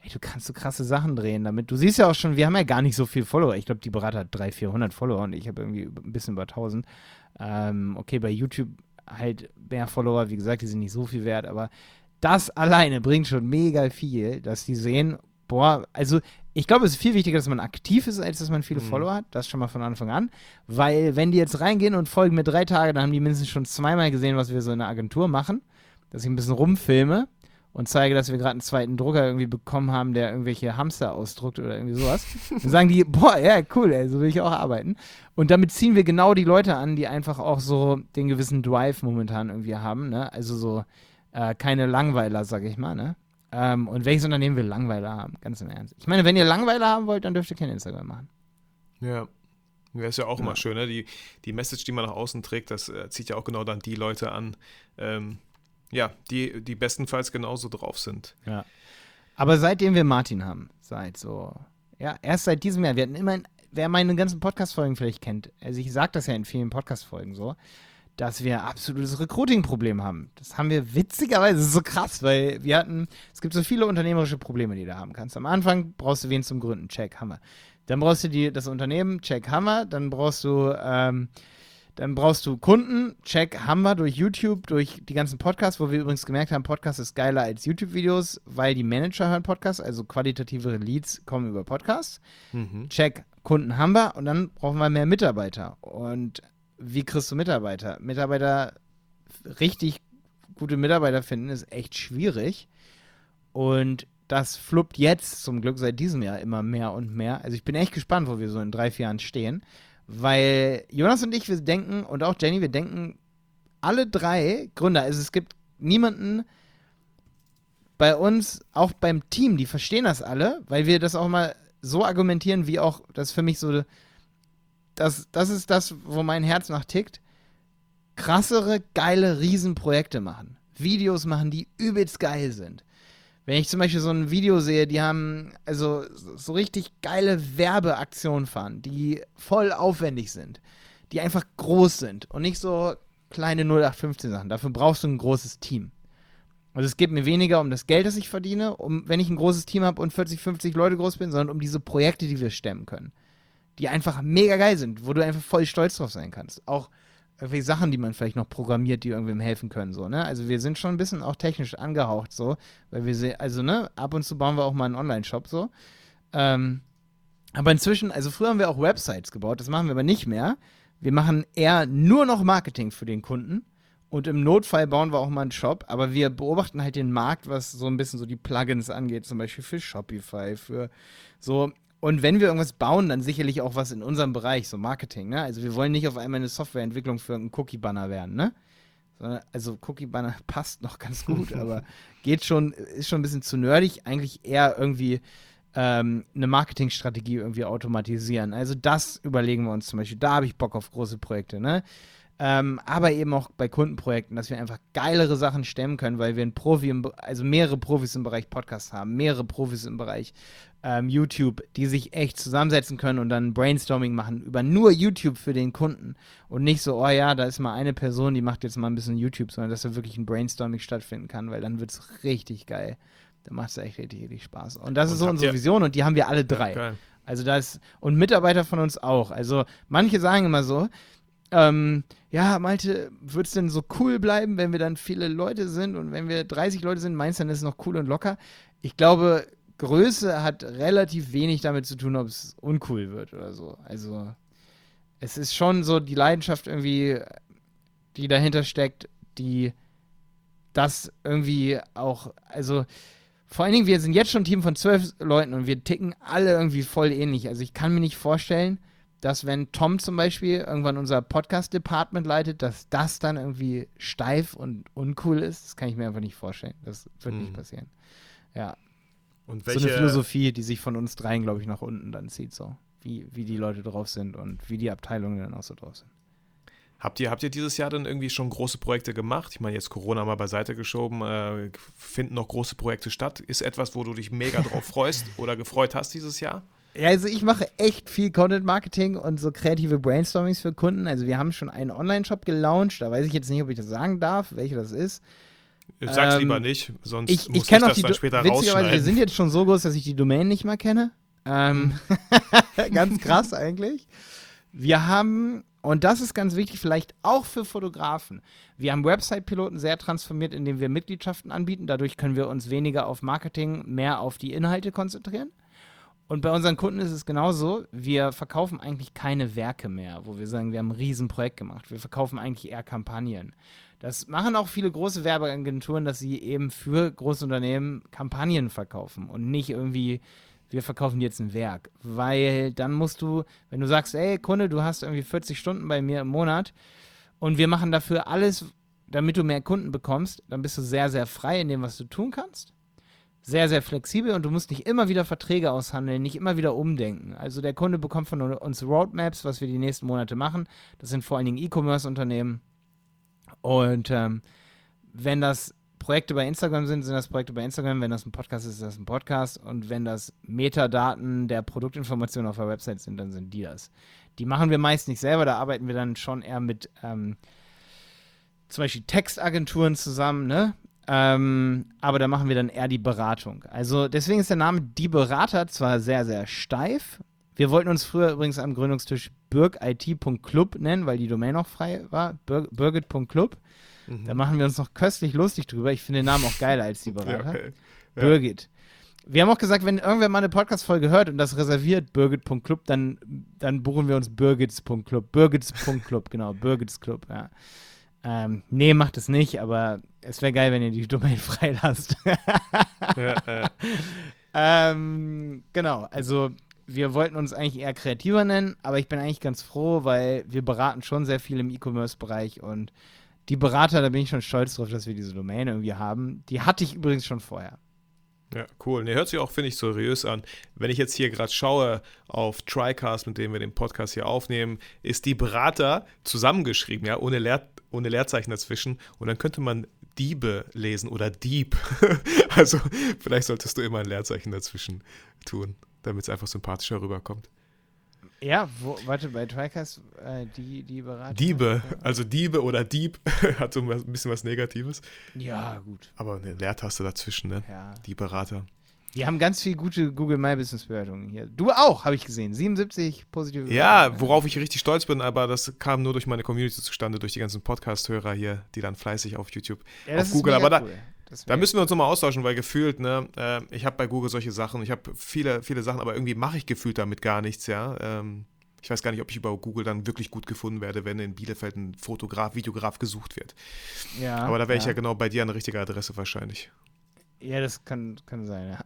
ey, du kannst so krasse Sachen drehen damit. Du siehst ja auch schon, wir haben ja gar nicht so viel Follower. Ich glaube, die Berater hat 300, 400 Follower und ich habe irgendwie ein bisschen über 1000. Ähm, okay, bei YouTube halt mehr Follower, wie gesagt, die sind nicht so viel wert, aber das alleine bringt schon mega viel, dass die sehen, boah, also ich glaube, es ist viel wichtiger, dass man aktiv ist, als dass man viele Mhm. Follower hat. Das schon mal von Anfang an. Weil, wenn die jetzt reingehen und folgen mir drei Tage, dann haben die mindestens schon zweimal gesehen, was wir so in der Agentur machen. Dass ich ein bisschen rumfilme und zeige, dass wir gerade einen zweiten Drucker irgendwie bekommen haben, der irgendwelche Hamster ausdruckt oder irgendwie sowas. Dann sagen die, boah, ja, cool, ey, so will ich auch arbeiten. Und damit ziehen wir genau die Leute an, die einfach auch so den gewissen Drive momentan irgendwie haben. Ne? Also so äh, keine Langweiler, sag ich mal. Ne? Ähm, und welches Unternehmen will Langweiler haben? Ganz im Ernst. Ich meine, wenn ihr Langweiler haben wollt, dann dürft ihr kein Instagram machen. Ja. Ja, ist ja auch Ja. immer schön, ne? Die, die Message, die man nach außen trägt, das äh, zieht ja auch genau dann die Leute an, ähm, ja, die, die bestenfalls genauso drauf sind. Ja. Aber seitdem wir Martin haben, seit so, ja, erst seit diesem Jahr, wir hatten immer, wer meine ganzen Podcast-Folgen vielleicht kennt, also ich sage das ja in vielen Podcast-Folgen so, dass wir absolutes Recruiting-Problem haben. Das haben wir witzigerweise, so krass, weil wir hatten, es gibt so viele unternehmerische Probleme, die du haben kannst. Am Anfang brauchst du wen zum Gründen, check, Hammer. Dann brauchst du die, das Unternehmen, check, Hammer. Dann brauchst du, ähm, dann brauchst du Kunden, check, wir durch YouTube, durch die ganzen Podcasts, wo wir übrigens gemerkt haben, Podcast ist geiler als YouTube-Videos, weil die Manager hören Podcasts, also qualitativere Leads kommen über Podcasts. Mhm. Check, Kunden haben wir und dann brauchen wir mehr Mitarbeiter. Und wie kriegst du Mitarbeiter? Mitarbeiter, richtig gute Mitarbeiter finden, ist echt schwierig. Und das fluppt jetzt zum Glück seit diesem Jahr immer mehr und mehr. Also ich bin echt gespannt, wo wir so in drei, vier Jahren stehen. Weil Jonas und ich, wir denken, und auch Jenny, wir denken, alle drei Gründer, also es gibt niemanden bei uns, auch beim Team, die verstehen das alle, weil wir das auch mal so argumentieren, wie auch, das für mich so, das, das ist das, wo mein Herz nach tickt. Krassere, geile Riesenprojekte machen. Videos machen, die übelst geil sind. Wenn ich zum Beispiel so ein Video sehe, die haben also so richtig geile Werbeaktionen fahren, die voll aufwendig sind, die einfach groß sind und nicht so kleine 0815 Sachen. Dafür brauchst du ein großes Team. Also es geht mir weniger um das Geld, das ich verdiene, um wenn ich ein großes Team habe und 40, 50 Leute groß bin, sondern um diese Projekte, die wir stemmen können. Die einfach mega geil sind, wo du einfach voll stolz drauf sein kannst. Auch irgendwelche Sachen, die man vielleicht noch programmiert, die irgendwem helfen können, so, ne? Also wir sind schon ein bisschen auch technisch angehaucht, so, weil wir se- also, ne, ab und zu bauen wir auch mal einen Online-Shop, so. Ähm, aber inzwischen, also früher haben wir auch Websites gebaut, das machen wir aber nicht mehr. Wir machen eher nur noch Marketing für den Kunden und im Notfall bauen wir auch mal einen Shop, aber wir beobachten halt den Markt, was so ein bisschen so die Plugins angeht, zum Beispiel für Shopify, für so. Und wenn wir irgendwas bauen, dann sicherlich auch was in unserem Bereich, so Marketing, ne? Also wir wollen nicht auf einmal eine Softwareentwicklung für einen Cookie-Banner werden, ne? Sondern- Also Cookie-Banner passt noch ganz gut, aber geht schon, ist schon ein bisschen zu nerdig, eigentlich eher irgendwie ähm, eine Marketingstrategie irgendwie automatisieren. Also das überlegen wir uns zum Beispiel. Da habe ich Bock auf große Projekte, ne? Ähm, aber eben auch bei Kundenprojekten, dass wir einfach geilere Sachen stemmen können, weil wir einen Profi, im, also mehrere Profis im Bereich Podcast haben, mehrere Profis im Bereich ähm, YouTube, die sich echt zusammensetzen können und dann Brainstorming machen über nur YouTube für den Kunden und nicht so, oh ja, da ist mal eine Person, die macht jetzt mal ein bisschen YouTube, sondern dass da wirklich ein Brainstorming stattfinden kann, weil dann wird es richtig geil. Da macht es echt richtig, richtig Spaß. Und das Und ist so unsere Vision und die haben wir alle drei. Geil. Also das, und Mitarbeiter von uns auch. Also manche sagen immer so, ähm, ja, Malte, wird es denn so cool bleiben, wenn wir dann viele Leute sind und wenn wir 30 Leute sind, meinst du, dann ist es noch cool und locker? Ich glaube, Größe hat relativ wenig damit zu tun, ob es uncool wird oder so. Also es ist schon so die Leidenschaft irgendwie, die dahinter steckt, die das irgendwie auch, also Vor allen Dingen, wir sind jetzt schon ein Team von zwölf Leuten und wir ticken alle irgendwie voll ähnlich. Also ich kann mir nicht vorstellen, dass wenn Tom zum Beispiel irgendwann unser Podcast-Department leitet, dass das dann irgendwie steif und uncool ist. Das kann ich mir einfach nicht vorstellen. Das wird Hm. nicht passieren. Ja. Und So eine Philosophie, die sich von uns dreien, glaube ich, nach unten dann zieht, so. Wie, wie die Leute drauf sind und wie die Abteilungen dann auch so drauf sind. Habt ihr, habt ihr dieses Jahr dann irgendwie schon große Projekte gemacht? Ich meine, jetzt Corona mal beiseite geschoben. Äh, finden noch große Projekte statt? Ist etwas, wo du dich mega drauf freust oder gefreut hast dieses Jahr? Ja, also ich mache echt viel Content-Marketing und so kreative Brainstormings für Kunden. Also wir haben schon einen Online-Shop gelauncht. Da weiß ich jetzt nicht, ob ich das sagen darf, welcher das ist. Sag's Ähm, lieber nicht, sonst Ich, muss ich kenne auch das die, dann später witzigerweise, wir rausschneiden. sind jetzt schon so groß, dass ich die Domain nicht mal kenne. Ähm, ganz krass eigentlich. Wir haben, und das ist ganz wichtig, vielleicht auch für Fotografen, wir haben Website-Piloten sehr transformiert, indem wir Mitgliedschaften anbieten. Dadurch können wir uns weniger auf Marketing, mehr auf die Inhalte konzentrieren. Und bei unseren Kunden ist es genauso. Wir verkaufen eigentlich keine Werke mehr, wo wir sagen, wir haben ein Riesenprojekt gemacht. Wir verkaufen eigentlich eher Kampagnen. Das machen auch viele große Werbeagenturen, dass sie eben für große Unternehmen Kampagnen verkaufen und nicht irgendwie, wir verkaufen jetzt ein Werk. Weil dann musst du, wenn du sagst, ey Kunde, du hast irgendwie 40 Stunden bei mir im Monat und wir machen dafür alles, damit du mehr Kunden bekommst, dann bist du sehr, sehr frei in dem, was du tun kannst sehr, sehr flexibel und du musst nicht immer wieder Verträge aushandeln, nicht immer wieder umdenken. Also der Kunde bekommt von uns Roadmaps, was wir die nächsten Monate machen. Das sind vor allen Dingen E-Commerce-Unternehmen. Und ähm, wenn das Projekte bei Instagram sind, sind das Projekte bei Instagram. Wenn das ein Podcast ist, ist das ein Podcast. Und wenn das Metadaten der Produktinformationen auf der Website sind, dann sind die das. Die machen wir meist nicht selber, da arbeiten wir dann schon eher mit ähm, zum Beispiel Textagenturen zusammen, ne? Ähm, aber da machen wir dann eher die Beratung. Also deswegen ist der Name Die Berater zwar sehr, sehr steif. Wir wollten uns früher übrigens am Gründungstisch birgit.club nennen, weil die Domain noch frei war. Bir- Birgit.club. Mhm. Da machen wir uns noch köstlich lustig drüber. Ich finde den Namen auch geiler als die Ja, Berater. okay. Ja. Birgit. Wir haben auch gesagt, wenn irgendwer mal eine Podcast-Folge hört und das reserviert, birgit.club, dann, dann buchen wir uns birgits.club. Birgits.club, genau, Birgits Club, ja. Ähm, nee, macht es nicht, aber es wäre geil, wenn ihr die Domain freilasst. Ja, äh, ähm, genau, also wir wollten uns eigentlich eher kreativer nennen, aber ich bin eigentlich ganz froh, weil wir beraten schon sehr viel im E-Commerce-Bereich und die Berater, da bin ich schon stolz drauf, dass wir diese Domain irgendwie haben. Die hatte ich übrigens schon vorher. Ja, cool. Ne, hört sich auch, finde ich, seriös an. Wenn ich jetzt hier gerade schaue auf TriCast, mit dem wir den Podcast hier aufnehmen, ist die Berater zusammengeschrieben, ja, ohne, Leer, ohne Leerzeichen dazwischen. Und dann könnte man Diebe lesen oder Dieb. also vielleicht solltest du immer ein Leerzeichen dazwischen tun, damit es einfach sympathischer rüberkommt. Ja, wo, warte, bei Tricast, äh, die, die Berater. Diebe, also Diebe oder Dieb hat so ein bisschen was Negatives. Ja, gut. Aber eine Leertaste dazwischen, ne? Ja. Die Berater. Die haben ganz viel gute Google My Business Bewertungen hier. Du auch, habe ich gesehen. 77 positive Ja, worauf ich richtig stolz bin, aber das kam nur durch meine Community zustande, durch die ganzen Podcast-Hörer hier, die dann fleißig auf YouTube, Ja, das auf ist Google. Aber da, cool. Da müssen wir uns nochmal austauschen, weil gefühlt, ne, äh, ich habe bei Google solche Sachen, ich habe viele, viele Sachen, aber irgendwie mache ich gefühlt damit gar nichts, ja. Ähm, ich weiß gar nicht, ob ich über Google dann wirklich gut gefunden werde, wenn in Bielefeld ein Fotograf, Videograf gesucht wird. Ja, aber da wäre ich ja genau bei dir an der richtigen Adresse wahrscheinlich. Ja, das kann, kann sein, ja.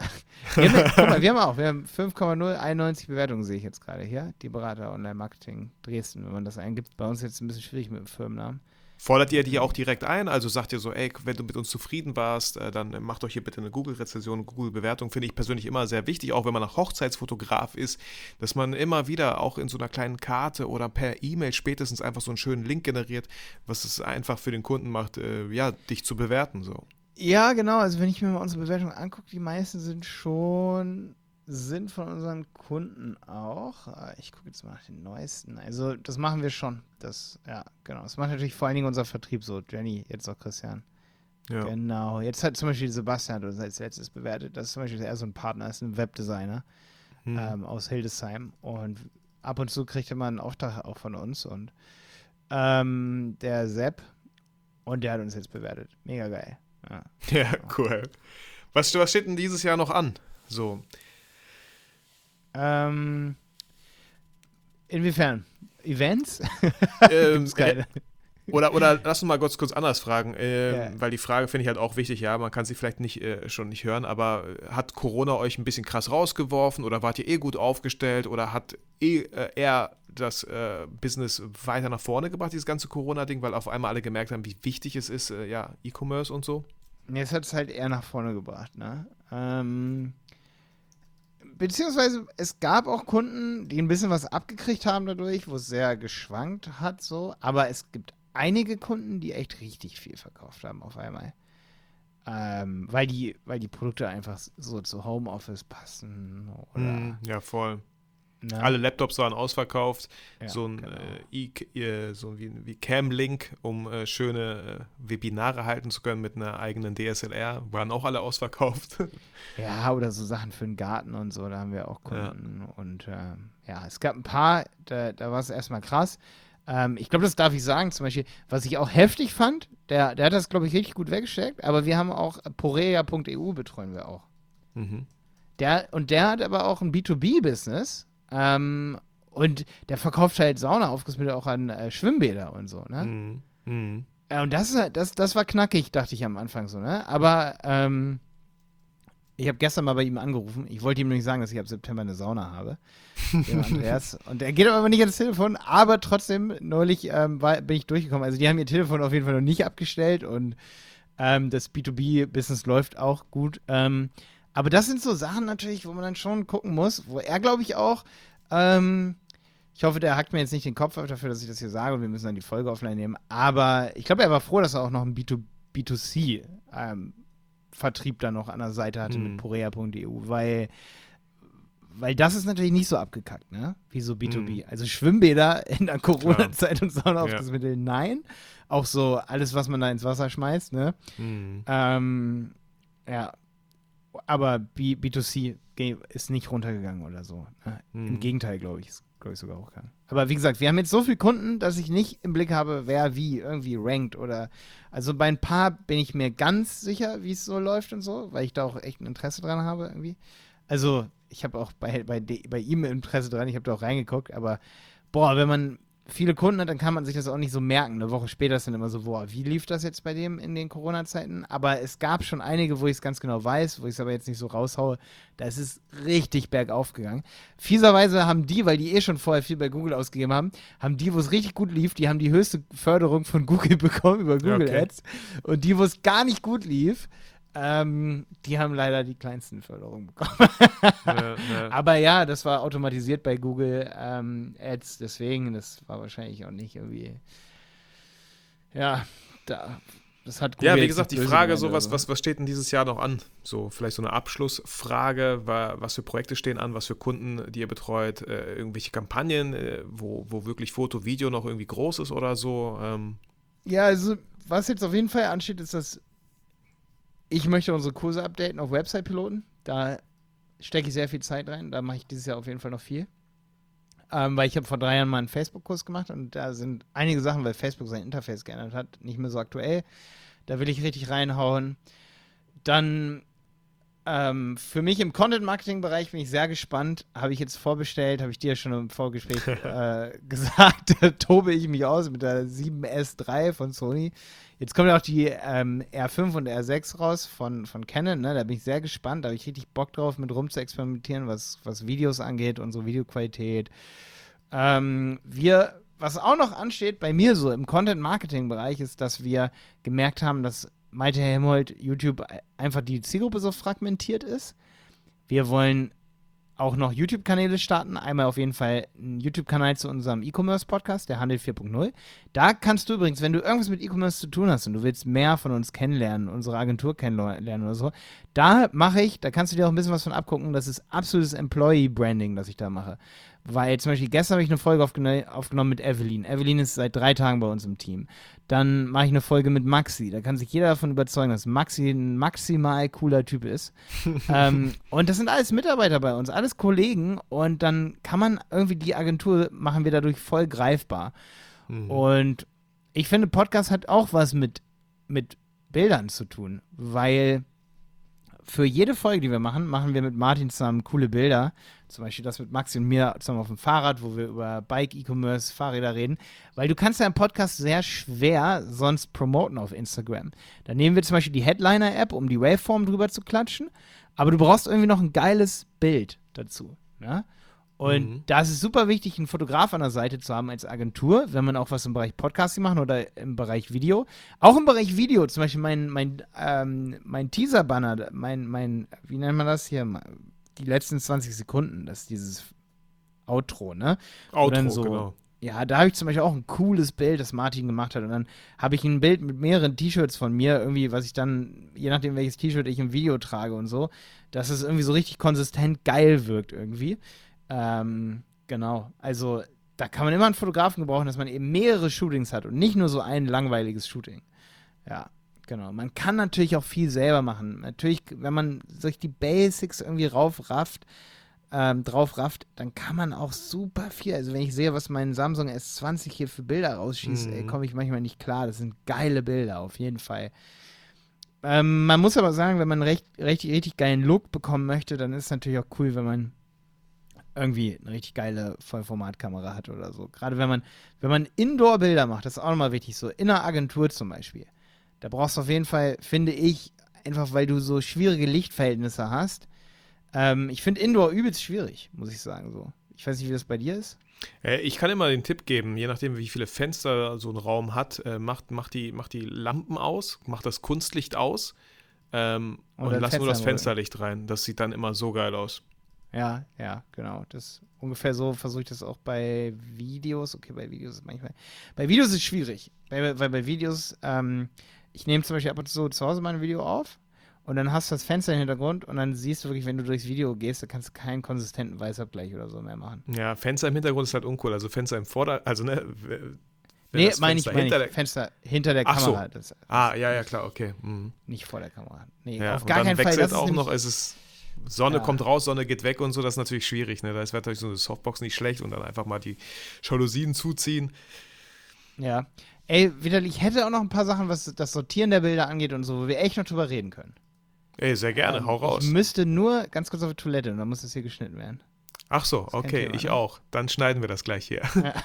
Wir haben, guck mal, wir haben auch, wir haben 5,091 Bewertungen, sehe ich jetzt gerade hier. Die Berater Online-Marketing Dresden, wenn man das eingibt. Bei uns jetzt ein bisschen schwierig mit dem Firmennamen. Fordert ihr die auch direkt ein? Also sagt ihr so, ey, wenn du mit uns zufrieden warst, äh, dann macht euch hier bitte eine Google-Rezension, Google-Bewertung. Finde ich persönlich immer sehr wichtig, auch wenn man nach Hochzeitsfotograf ist, dass man immer wieder auch in so einer kleinen Karte oder per E-Mail spätestens einfach so einen schönen Link generiert, was es einfach für den Kunden macht, äh, ja, dich zu bewerten. So. Ja, genau. Also, wenn ich mir mal unsere Bewertungen angucke, die meisten sind schon, sind von unseren Kunden auch. Äh, Ich gucke jetzt mal nach den neuesten. Also, das machen wir schon. Das, ja, genau. Das macht natürlich vor allen Dingen unser Vertrieb so. Jenny, jetzt auch Christian. Ja. Genau. Jetzt hat zum Beispiel Sebastian hat uns als letztes bewertet. Das ist zum Beispiel eher so ein Partner, ist ein Webdesigner Hm. ähm, aus Hildesheim. Und ab und zu kriegt er mal einen Auftrag auch von uns. Und ähm, der Sepp, und der hat uns jetzt bewertet. Mega geil. Ja. ja, cool. Was, was steht denn dieses Jahr noch an? So. Ähm, inwiefern? Events? Ähm, keine. Oder, oder lass uns mal kurz, kurz anders fragen, äh, Ja. weil die Frage finde ich halt auch wichtig, ja, man kann sie vielleicht nicht äh, schon nicht hören, aber hat Corona euch ein bisschen krass rausgeworfen oder wart ihr eh gut aufgestellt oder hat eh äh, eher das äh, Business weiter nach vorne gebracht, dieses ganze Corona-Ding, weil auf einmal alle gemerkt haben, wie wichtig es ist, äh, ja, E-Commerce und so? Jetzt hat es halt eher nach vorne gebracht, ne? Ähm, beziehungsweise es gab auch Kunden, die ein bisschen was abgekriegt haben dadurch, wo es sehr geschwankt hat, so. Aber es gibt einige Kunden, die echt richtig viel verkauft haben auf einmal. Ähm, weil die, weil die Produkte einfach so zu Homeoffice passen oder Mm, ja, voll. Ne? Alle Laptops waren ausverkauft. Ja, so ein genau. äh, e äh, so wie, wie Cam-Link, um äh, schöne äh, Webinare halten zu können mit einer eigenen DSLR, waren auch alle ausverkauft. Ja, oder so Sachen für den Garten und so, da haben wir auch Kunden. Und ähm, ja, es gab ein paar, da, da war es erstmal krass. Ähm, ich glaube, das darf ich sagen, zum Beispiel, was ich auch heftig fand, der, der hat das, glaube ich, richtig gut weggesteckt, aber wir haben auch porea.eu betreuen wir auch. mhm. Der, und der hat aber auch ein B2B-Business ähm, und der verkauft halt Saunaaufgussmittel auch an äh, Schwimmbäder und so, ne? Mhm. Mhm. Ja, und das, halt- das, das war knackig, dachte ich am Anfang so, ne? Aber ähm, ich habe gestern mal bei ihm angerufen. Ich wollte ihm nicht sagen, dass ich ab September eine Sauna habe. Andreas. Und er geht aber nicht ans Telefon, aber trotzdem, neulich ähm, war, bin ich durchgekommen. Also die haben ihr Telefon auf jeden Fall noch nicht abgestellt und ähm, das B2B-Business läuft auch gut. Ähm, aber das sind so Sachen natürlich, wo man dann schon gucken muss, wo er, glaube ich, auch ähm, ich hoffe, der hackt mir jetzt nicht den Kopf ab dafür, dass ich das hier sage und wir müssen dann die Folge offline nehmen. Aber ich glaube, er war froh, dass er auch noch einen B2, B2C ähm, Vertrieb da noch an der Seite hatte Mhm. mit porea.eu, weil, weil das ist natürlich nicht so abgekackt, ne? Wie so B2B. Mhm. Also Schwimmbäder in der Corona-Zeit und Saunaaufgussmittel, Ja. nein. Auch so alles, was man da ins Wasser schmeißt, ne? Mhm. Ähm, ja. Aber B, B2C ge- ist nicht runtergegangen oder so. Ne? Im Mhm. Gegenteil, glaube ich, ist, glaube ich, sogar hochgegangen. Aber wie gesagt, wir haben jetzt so viele Kunden, dass ich nicht im Blick habe, wer wie irgendwie rankt oder. Also bei ein paar bin ich mir ganz sicher, wie es so läuft und so, weil ich da auch echt ein Interesse dran habe irgendwie. Also, ich habe auch bei, bei, bei ihm Interesse dran, ich habe da auch reingeguckt, aber boah, wenn man viele Kunden hat, dann kann man sich das auch nicht so merken. Eine Woche später ist dann immer so, boah, wie lief das jetzt bei dem in den Corona-Zeiten? Aber es gab schon einige, wo ich es ganz genau weiß, wo ich es aber jetzt nicht so raushaue. Da ist es richtig bergauf gegangen. Fieserweise haben die, weil die eh schon vorher viel bei Google ausgegeben haben, haben die, wo es richtig gut lief, die haben die höchste Förderung von Google bekommen über Google Okay. Ads. Und die, wo es gar nicht gut lief, ähm, die haben leider die kleinsten Förderungen bekommen. Ja, ja. Aber ja, das war automatisiert bei Google ähm, Ads, deswegen, das war wahrscheinlich auch nicht irgendwie. Ja, da. Das hat Google Ja, wie gesagt, die Frage, so was, was, was steht denn dieses Jahr noch an? So, vielleicht so eine Abschlussfrage, wa- was für Projekte stehen an, was für Kunden, die ihr betreut, äh, irgendwelche Kampagnen, äh, wo, wo wirklich Foto, Video noch irgendwie groß ist oder so. Ähm, Ja, also, was jetzt auf jeden Fall ansteht, ist, dass ich möchte unsere Kurse updaten auf Website-Piloten. Da stecke ich sehr viel Zeit rein. Da mache ich dieses Jahr auf jeden Fall noch viel. Ähm, weil ich habe vor drei Jahren mal einen Facebook-Kurs gemacht und da sind einige Sachen, weil Facebook sein Interface geändert hat, nicht mehr so aktuell. Da will ich richtig reinhauen. Dann ähm, für mich im Content-Marketing-Bereich bin ich sehr gespannt. Habe ich jetzt vorbestellt, habe ich dir schon im Vorgespräch äh, gesagt. Da tobe ich mich aus mit der 7S3 von Sony. Jetzt kommt ja auch die ähm, R5 und R6 raus von, von Canon. Ne? Da bin ich sehr gespannt. Da habe ich richtig Bock drauf, mit rum zu experimentieren, was, was Videos angeht, unsere Videoqualität. Ähm, wir, was auch noch ansteht bei mir so im Content-Marketing-Bereich, ist, dass wir gemerkt haben, dass Malte Helmholt YouTube einfach die Zielgruppe so fragmentiert ist. Wir wollen auch noch YouTube-Kanäle starten. Einmal auf jeden Fall einen YouTube-Kanal zu unserem E-Commerce-Podcast, der Handel 4.0. Da kannst du übrigens, wenn du irgendwas mit E-Commerce zu tun hast und du willst mehr von uns kennenlernen, unsere Agentur kennenlernen oder so, da mache ich, da kannst du dir auch ein bisschen was von abgucken. Das ist absolutes Employee-Branding, das ich da mache. Weil zum Beispiel gestern habe ich eine Folge aufgene aufgenommen mit Evelyn. Evelyn ist seit drei Tagen bei uns im Team. Dann mache ich eine Folge mit Maxi. Da kann sich jeder davon überzeugen, dass Maxi ein maximal cooler Typ ist. ähm, und das sind alles Mitarbeiter bei uns, alles Kollegen. Und dann kann man irgendwie die Agentur machen wir dadurch voll greifbar. mhm. Und ich finde, Podcast hat auch was mit, mit Bildern zu tun, weil für jede Folge, die wir machen, machen wir mit Martin zusammen coole Bilder. Zum Beispiel das mit Maxi und mir zusammen auf dem Fahrrad, wo wir über Bike, E-Commerce, Fahrräder reden. Weil du kannst deinen Podcast sehr schwer sonst promoten auf Instagram. Da nehmen wir zum Beispiel die Headliner-App, um die Waveform drüber zu klatschen. Aber du brauchst irgendwie noch ein geiles Bild dazu. Ja? Und mhm. da ist es super wichtig, einen Fotograf an der Seite zu haben als Agentur, wenn man auch was im Bereich Podcasting machen oder im Bereich Video. Auch im Bereich Video, zum Beispiel mein, mein, ähm, mein Teaser-Banner, mein, mein, wie nennt man das hier? Die letzten 20 Sekunden, das ist dieses Outro, ne? Outro, so, genau. Ja, da habe ich zum Beispiel auch ein cooles Bild, das Martin gemacht hat. Und dann habe ich ein Bild mit mehreren T-Shirts von mir, irgendwie, was ich dann, je nachdem, welches T-Shirt ich im Video trage und so, dass es irgendwie so richtig konsistent geil wirkt irgendwie. Ähm, genau. Also da kann man immer einen Fotografen gebrauchen, dass man eben mehrere Shootings hat und nicht nur so ein langweiliges Shooting. Ja, genau. Man kann natürlich auch viel selber machen. Natürlich, wenn man sich die Basics irgendwie raufrafft, ähm, drauf rafft, dann kann man auch super viel. Also wenn ich sehe, was mein Samsung S20 hier für Bilder rausschießt, mhm. komme ich manchmal nicht klar. Das sind geile Bilder, auf jeden Fall. Ähm, man muss aber sagen, wenn man recht, recht, richtig geilen Look bekommen möchte, dann ist es natürlich auch cool, wenn man irgendwie eine richtig geile Vollformatkamera hat oder so. Gerade wenn man, wenn man Indoor-Bilder macht, das ist auch nochmal wichtig, so in einer Agentur zum Beispiel. Da brauchst du auf jeden Fall, finde ich, einfach weil du so schwierige Lichtverhältnisse hast. Ähm, ich finde Indoor übelst schwierig, muss ich sagen. So. Ich weiß nicht, wie das bei dir ist. Äh, ich kann immer den Tipp geben, je nachdem, wie viele Fenster so ein Raum hat, äh, macht, macht, die, macht die Lampen aus, macht das Kunstlicht aus ähm, und lass nur das Fensterlicht rein. Das sieht dann immer so geil aus. Ja, ja, genau. Das ungefähr so versuche ich das auch bei Videos. Okay, bei Videos ist manchmal. Bei Videos ist es schwierig. Weil, weil bei Videos, ähm, ich nehme zum Beispiel ab und zu zu Hause mein Video auf und dann hast du das Fenster im Hintergrund und dann siehst du wirklich, wenn du durchs Video gehst, da kannst du keinen konsistenten Weißabgleich oder so mehr machen. Ja, Fenster im Hintergrund ist halt uncool. Also Fenster im Vorder-, also ne. Nee, meine ich, mein ich Fenster hinter der Ach Kamera. So. Das, ah, ja, ja, klar, okay. Mhm. Nicht vor der Kamera. Nee, ja, auf gar keinen Fall. Das auch noch, es ist Sonne ja. kommt raus, Sonne geht weg und so, das ist natürlich schwierig. Ne? Da ist natürlich so eine Softbox nicht schlecht und dann einfach mal die Jalousien zuziehen. Ja. Ey, wieder, ich hätte auch noch ein paar Sachen, was das Sortieren der Bilder angeht und so, wo wir echt noch drüber reden können. Ey, sehr gerne, ähm, hau raus. Ich müsste nur ganz kurz auf die Toilette und dann muss das hier geschnitten werden. Ach so, okay, Thema, ich ne? auch. Dann schneiden wir das gleich hier. Ja.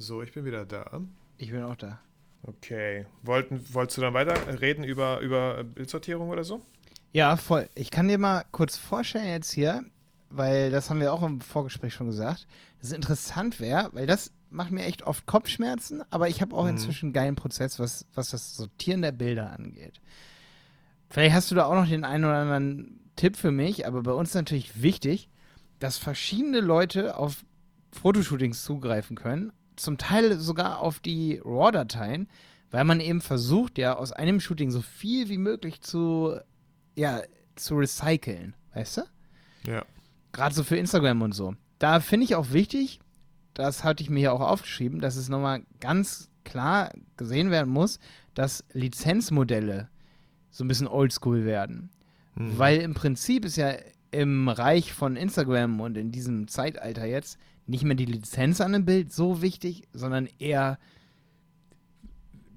So, ich bin wieder da. Ich bin auch da. Okay. Wollten, wolltest du dann weiter reden über, über Bildsortierung oder so? Ja, voll. Ich kann dir mal kurz vorstellen jetzt hier, weil das haben wir auch im Vorgespräch schon gesagt, dass es interessant wäre, weil das macht mir echt oft Kopfschmerzen, aber ich habe auch mhm. inzwischen einen geilen Prozess, was, was das Sortieren der Bilder angeht. Vielleicht hast du da auch noch den einen oder anderen Tipp für mich, aber bei uns ist natürlich wichtig, dass verschiedene Leute auf Fotoshootings zugreifen können zum Teil sogar auf die RAW-Dateien, weil man eben versucht, ja, aus einem Shooting so viel wie möglich zu, ja, zu recyceln, weißt du? Ja. Gerade so für Instagram und so. Da finde ich auch wichtig, das hatte ich mir ja auch aufgeschrieben, dass es nochmal ganz klar gesehen werden muss, dass Lizenzmodelle so ein bisschen oldschool werden. Mhm. Weil im Prinzip ist ja im Reich von Instagram und in diesem Zeitalter jetzt nicht mehr die Lizenz an einem Bild so wichtig, sondern eher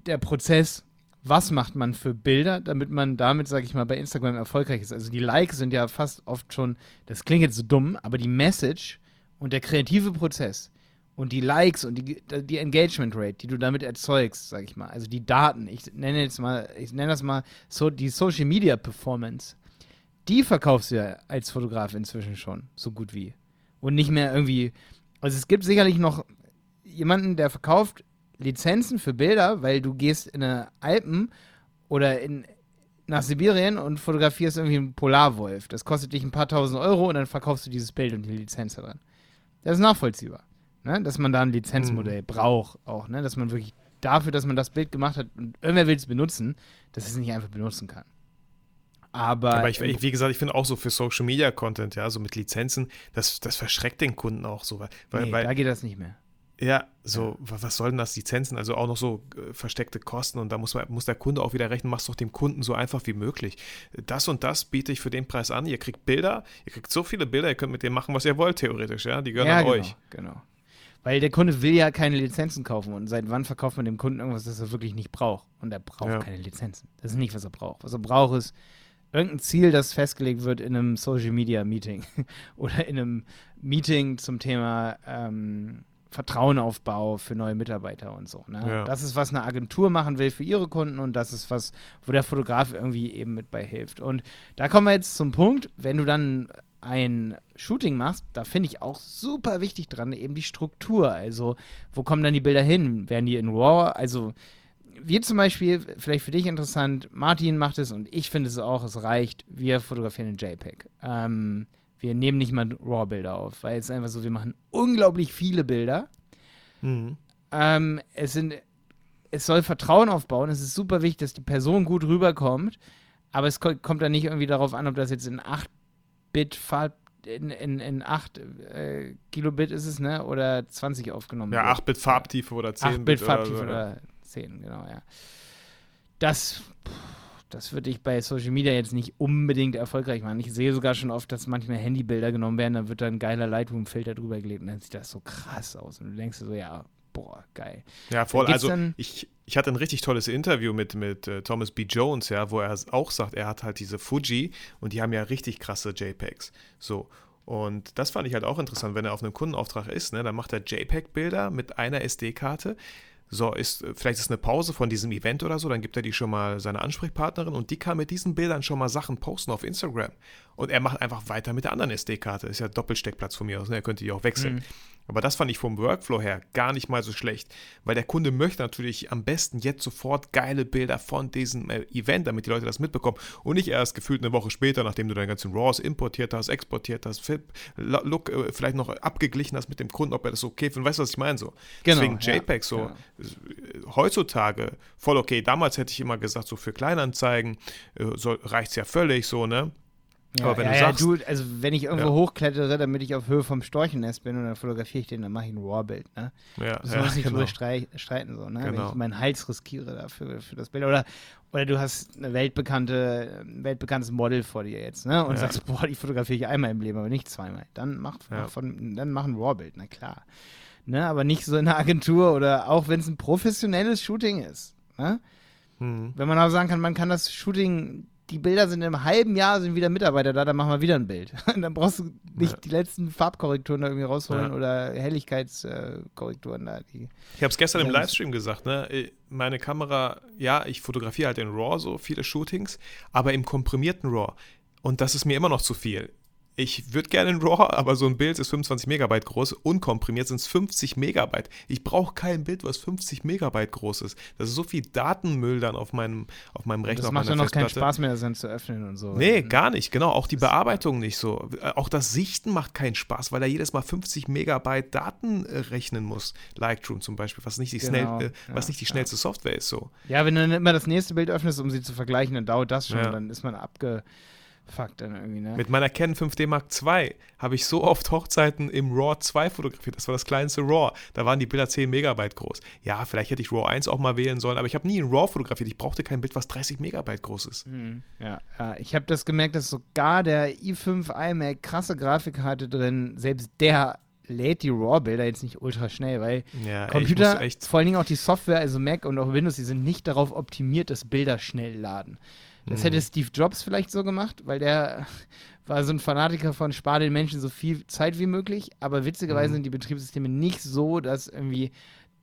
der Prozess, was macht man für Bilder, damit man damit, sage ich mal, bei Instagram erfolgreich ist. Also die Likes sind ja fast oft schon, das klingt jetzt so dumm, aber die Message und der kreative Prozess und die Likes und die, die Engagement Rate, die du damit erzeugst, sage ich mal, also die Daten, ich nenne jetzt mal, ich nenne das mal so die Social Media Performance, die verkaufst du ja als Fotograf inzwischen schon, so gut wie. Und nicht mehr irgendwie also es gibt sicherlich noch jemanden, der verkauft Lizenzen für Bilder, weil du gehst in eine Alpen oder in, nach Sibirien und fotografierst irgendwie einen Polarwolf. Das kostet dich ein paar tausend Euro und dann verkaufst du dieses Bild und die Lizenz da dran. Das ist nachvollziehbar, ne? dass man da ein Lizenzmodell mhm. braucht auch, ne? dass man wirklich dafür, dass man das Bild gemacht hat und irgendwer will es benutzen, dass es nicht einfach benutzen kann. Aber, Aber ich, wie gesagt, ich finde auch so für Social Media Content, ja, so mit Lizenzen, das, das verschreckt den Kunden auch so. Weil, nee, weil, da geht das nicht mehr. Ja, so, was sollen das, Lizenzen? Also auch noch so äh, versteckte Kosten und da muss, man, muss der Kunde auch wieder rechnen, machst doch dem Kunden so einfach wie möglich. Das und das biete ich für den Preis an. Ihr kriegt Bilder, ihr kriegt so viele Bilder, ihr könnt mit denen machen, was ihr wollt, theoretisch, ja. Die gehören ja, an genau, euch. Genau. Weil der Kunde will ja keine Lizenzen kaufen und seit wann verkauft man dem Kunden irgendwas, das er wirklich nicht braucht? Und er braucht Ja. keine Lizenzen. Das ist nicht, was er braucht. Was er braucht, ist irgendein Ziel, das festgelegt wird in einem Social Media Meeting oder in einem Meeting zum Thema ähm, Vertrauenaufbau für neue Mitarbeiter und so. Ne? Ja. Das ist, was eine Agentur machen will für ihre Kunden und das ist was, wo der Fotograf irgendwie eben mit bei hilft. Und da kommen wir jetzt zum Punkt, wenn du dann ein Shooting machst, da finde ich auch super wichtig dran, eben die Struktur. Also, wo kommen dann die Bilder hin? Werden die in RAW? Also, wir zum Beispiel, vielleicht für dich interessant, Martin macht es und ich finde es auch, es reicht, wir fotografieren in JPEG. Ähm, wir nehmen nicht mal RAW-Bilder auf, weil es einfach so, wir machen unglaublich viele Bilder. Mhm. Ähm, es sind, es soll Vertrauen aufbauen. Es ist super wichtig, dass die Person gut rüberkommt. Aber es ko kommt dann nicht irgendwie darauf an, ob das jetzt in 8-Bit Farb in, in, in 8 äh, Kilobit ist es, ne? Oder 20 aufgenommen Ja, wird. 8-Bit Farbtiefe oder 10-Bit 8-Bit Farbtiefe oder, so, oder 10, genau, ja. Das, pff, das würde ich bei Social Media jetzt nicht unbedingt erfolgreich machen. Ich sehe sogar schon oft, dass manchmal Handybilder genommen werden, dann wird da ein geiler Lightroom-Filter drüber gelegt und dann sieht das so krass aus. Und du denkst dir so, ja, boah, geil. Ja, voll. Also ich, ich hatte ein richtig tolles Interview mit, mit äh, Thomas B. Jones, ja, wo er auch sagt, er hat halt diese Fuji und die haben ja richtig krasse JPEGs. So. Und das fand ich halt auch interessant, wenn er auf einem Kundenauftrag ist, ne, dann macht er JPEG-Bilder mit einer SD-Karte. So, ist, äh, vielleicht ist eine Pause von diesem Event oder so, dann gibt er die schon mal seiner Ansprechpartnerin und die kann mit diesen Bildern schon mal Sachen posten auf Instagram. Und er macht einfach weiter mit der anderen SD-Karte. Ist ja Doppelsteckplatz von mir aus, ne? er könnte die auch wechseln. Aber das fand ich vom Workflow her gar nicht mal so schlecht, weil der Kunde möchte natürlich am besten jetzt sofort geile Bilder von diesem äh, Event, damit die Leute das mitbekommen und nicht erst gefühlt eine Woche später, nachdem du deine ganzen RAWs importiert hast, exportiert hast, Look äh, vielleicht noch abgeglichen hast mit dem Kunden, ob er das okay findet. Weißt du, was ich meine? So. Genau, Deswegen ja, JPEG so genau. äh, heutzutage voll okay. Damals hätte ich immer gesagt, so für Kleinanzeigen äh, reicht es ja völlig so, ne? Ja, Aber wenn ja, du sagst- du, also wenn ich irgendwo hochklettere, damit ich auf Höhe vom Storchennest bin und dann fotografiere ich den, dann mache ich ein RAW-Bild, ne? Ja, wir uns nicht genau. drüber strei- streiten, so, ne? Wenn Genau. ich meinen Hals riskiere dafür für das Bild. Oder, oder du hast eine weltbekannte, ein weltbekanntes Model vor dir jetzt, ne? Und sagst, boah, die fotografiere ich einmal im Leben, aber nicht zweimal. Dann mach, von, dann mach ein RAW-Bild, na klar. Ne? Aber nicht so in der Agentur oder auch wenn es ein professionelles Shooting ist. Ne? Hm. Wenn man auch sagen kann, man kann das Shooting, die Bilder sind im halben Jahr, sind wieder Mitarbeiter da, dann machen wir wieder ein Bild. dann brauchst du nicht Ja. die letzten Farbkorrekturen da irgendwie rausholen Ja. oder Helligkeitskorrekturen da. Die, Ich habe es gestern im Livestream gesagt, ne? Äh, Meine Kamera, ja, ich fotografiere halt in RAW so viele Shootings, aber im komprimierten RAW. Und das ist mir immer noch zu viel. Ich würde gerne in RAW, aber so ein Bild ist 25 Megabyte groß. Unkomprimiert sind es 50 Megabyte. Ich brauche kein Bild, was 50 Megabyte groß ist. Das ist so viel Datenmüll dann auf meinem, auf meinem Rechner, das macht dann noch keinen. Spaß mehr, das zu öffnen und so. Nee, gar nicht, genau. Auch die Bearbeitung nicht so. Auch das Sichten macht keinen Spaß, weil er jedes Mal 50 Megabyte Daten äh, rechnen muss. Lightroom zum Beispiel, was nicht die, Genau, schnell, äh, was ja, nicht die ja. schnellste Software ist. So. Ja, wenn du dann immer das nächste Bild öffnest, um sie zu vergleichen, dann dauert das schon. Ja. Dann ist man abgefuckt dann irgendwie, ne? Mit meiner Canon 5D Mark II habe ich so oft Hochzeiten im RAW 2 fotografiert. Das war das kleinste RAW. Da waren die Bilder 10 Megabyte groß. Ja, vielleicht hätte ich RAW 1 auch mal wählen sollen, aber ich habe nie in RAW fotografiert. Ich brauchte kein Bild, was 30 Megabyte groß ist. Mhm. Ja, ja, ich habe das gemerkt, dass sogar der i5 iMac krasse Grafikkarte drin, selbst der lädt die RAW-Bilder jetzt nicht ultra schnell, weil Ja, ey, Computer, echt. vor allen Dingen auch die Software, also Mac und auch Windows, die sind nicht darauf optimiert, dass Bilder schnell laden. Das Mhm. hätte Steve Jobs vielleicht so gemacht, weil der war so ein Fanatiker von spar den Menschen so viel Zeit wie möglich, aber witzigerweise Mhm. sind die Betriebssysteme nicht so, dass irgendwie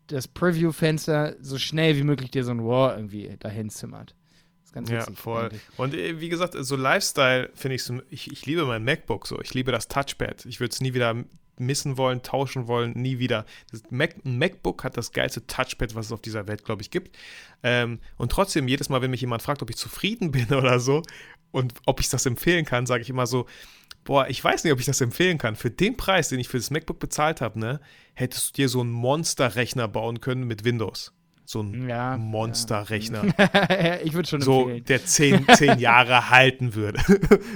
das Preview-Fenster so schnell wie möglich dir so ein RAW irgendwie dahin zimmert. Das ist ganz Ja, voll. eigentlich. Und äh, wie gesagt, so Lifestyle finde ich so, ich, ich liebe mein MacBook so. Ich liebe das Touchpad. Ich würde es nie wieder missen wollen, tauschen wollen, nie wieder. Das Mac, MacBook hat das geilste Touchpad, was es auf dieser Welt, glaube ich, gibt. Ähm, und trotzdem, jedes Mal, wenn mich jemand fragt, ob ich zufrieden bin oder so und ob ich das empfehlen kann, sage ich immer so, boah, ich weiß nicht, ob ich das empfehlen kann. Für den Preis, den ich für das MacBook bezahlt habe, ne, hättest du dir so einen Monsterrechner bauen können mit Windows. So ein Ja, Monsterrechner ich würde schon so empfehlen. der zehn, zehn Jahre halten würde.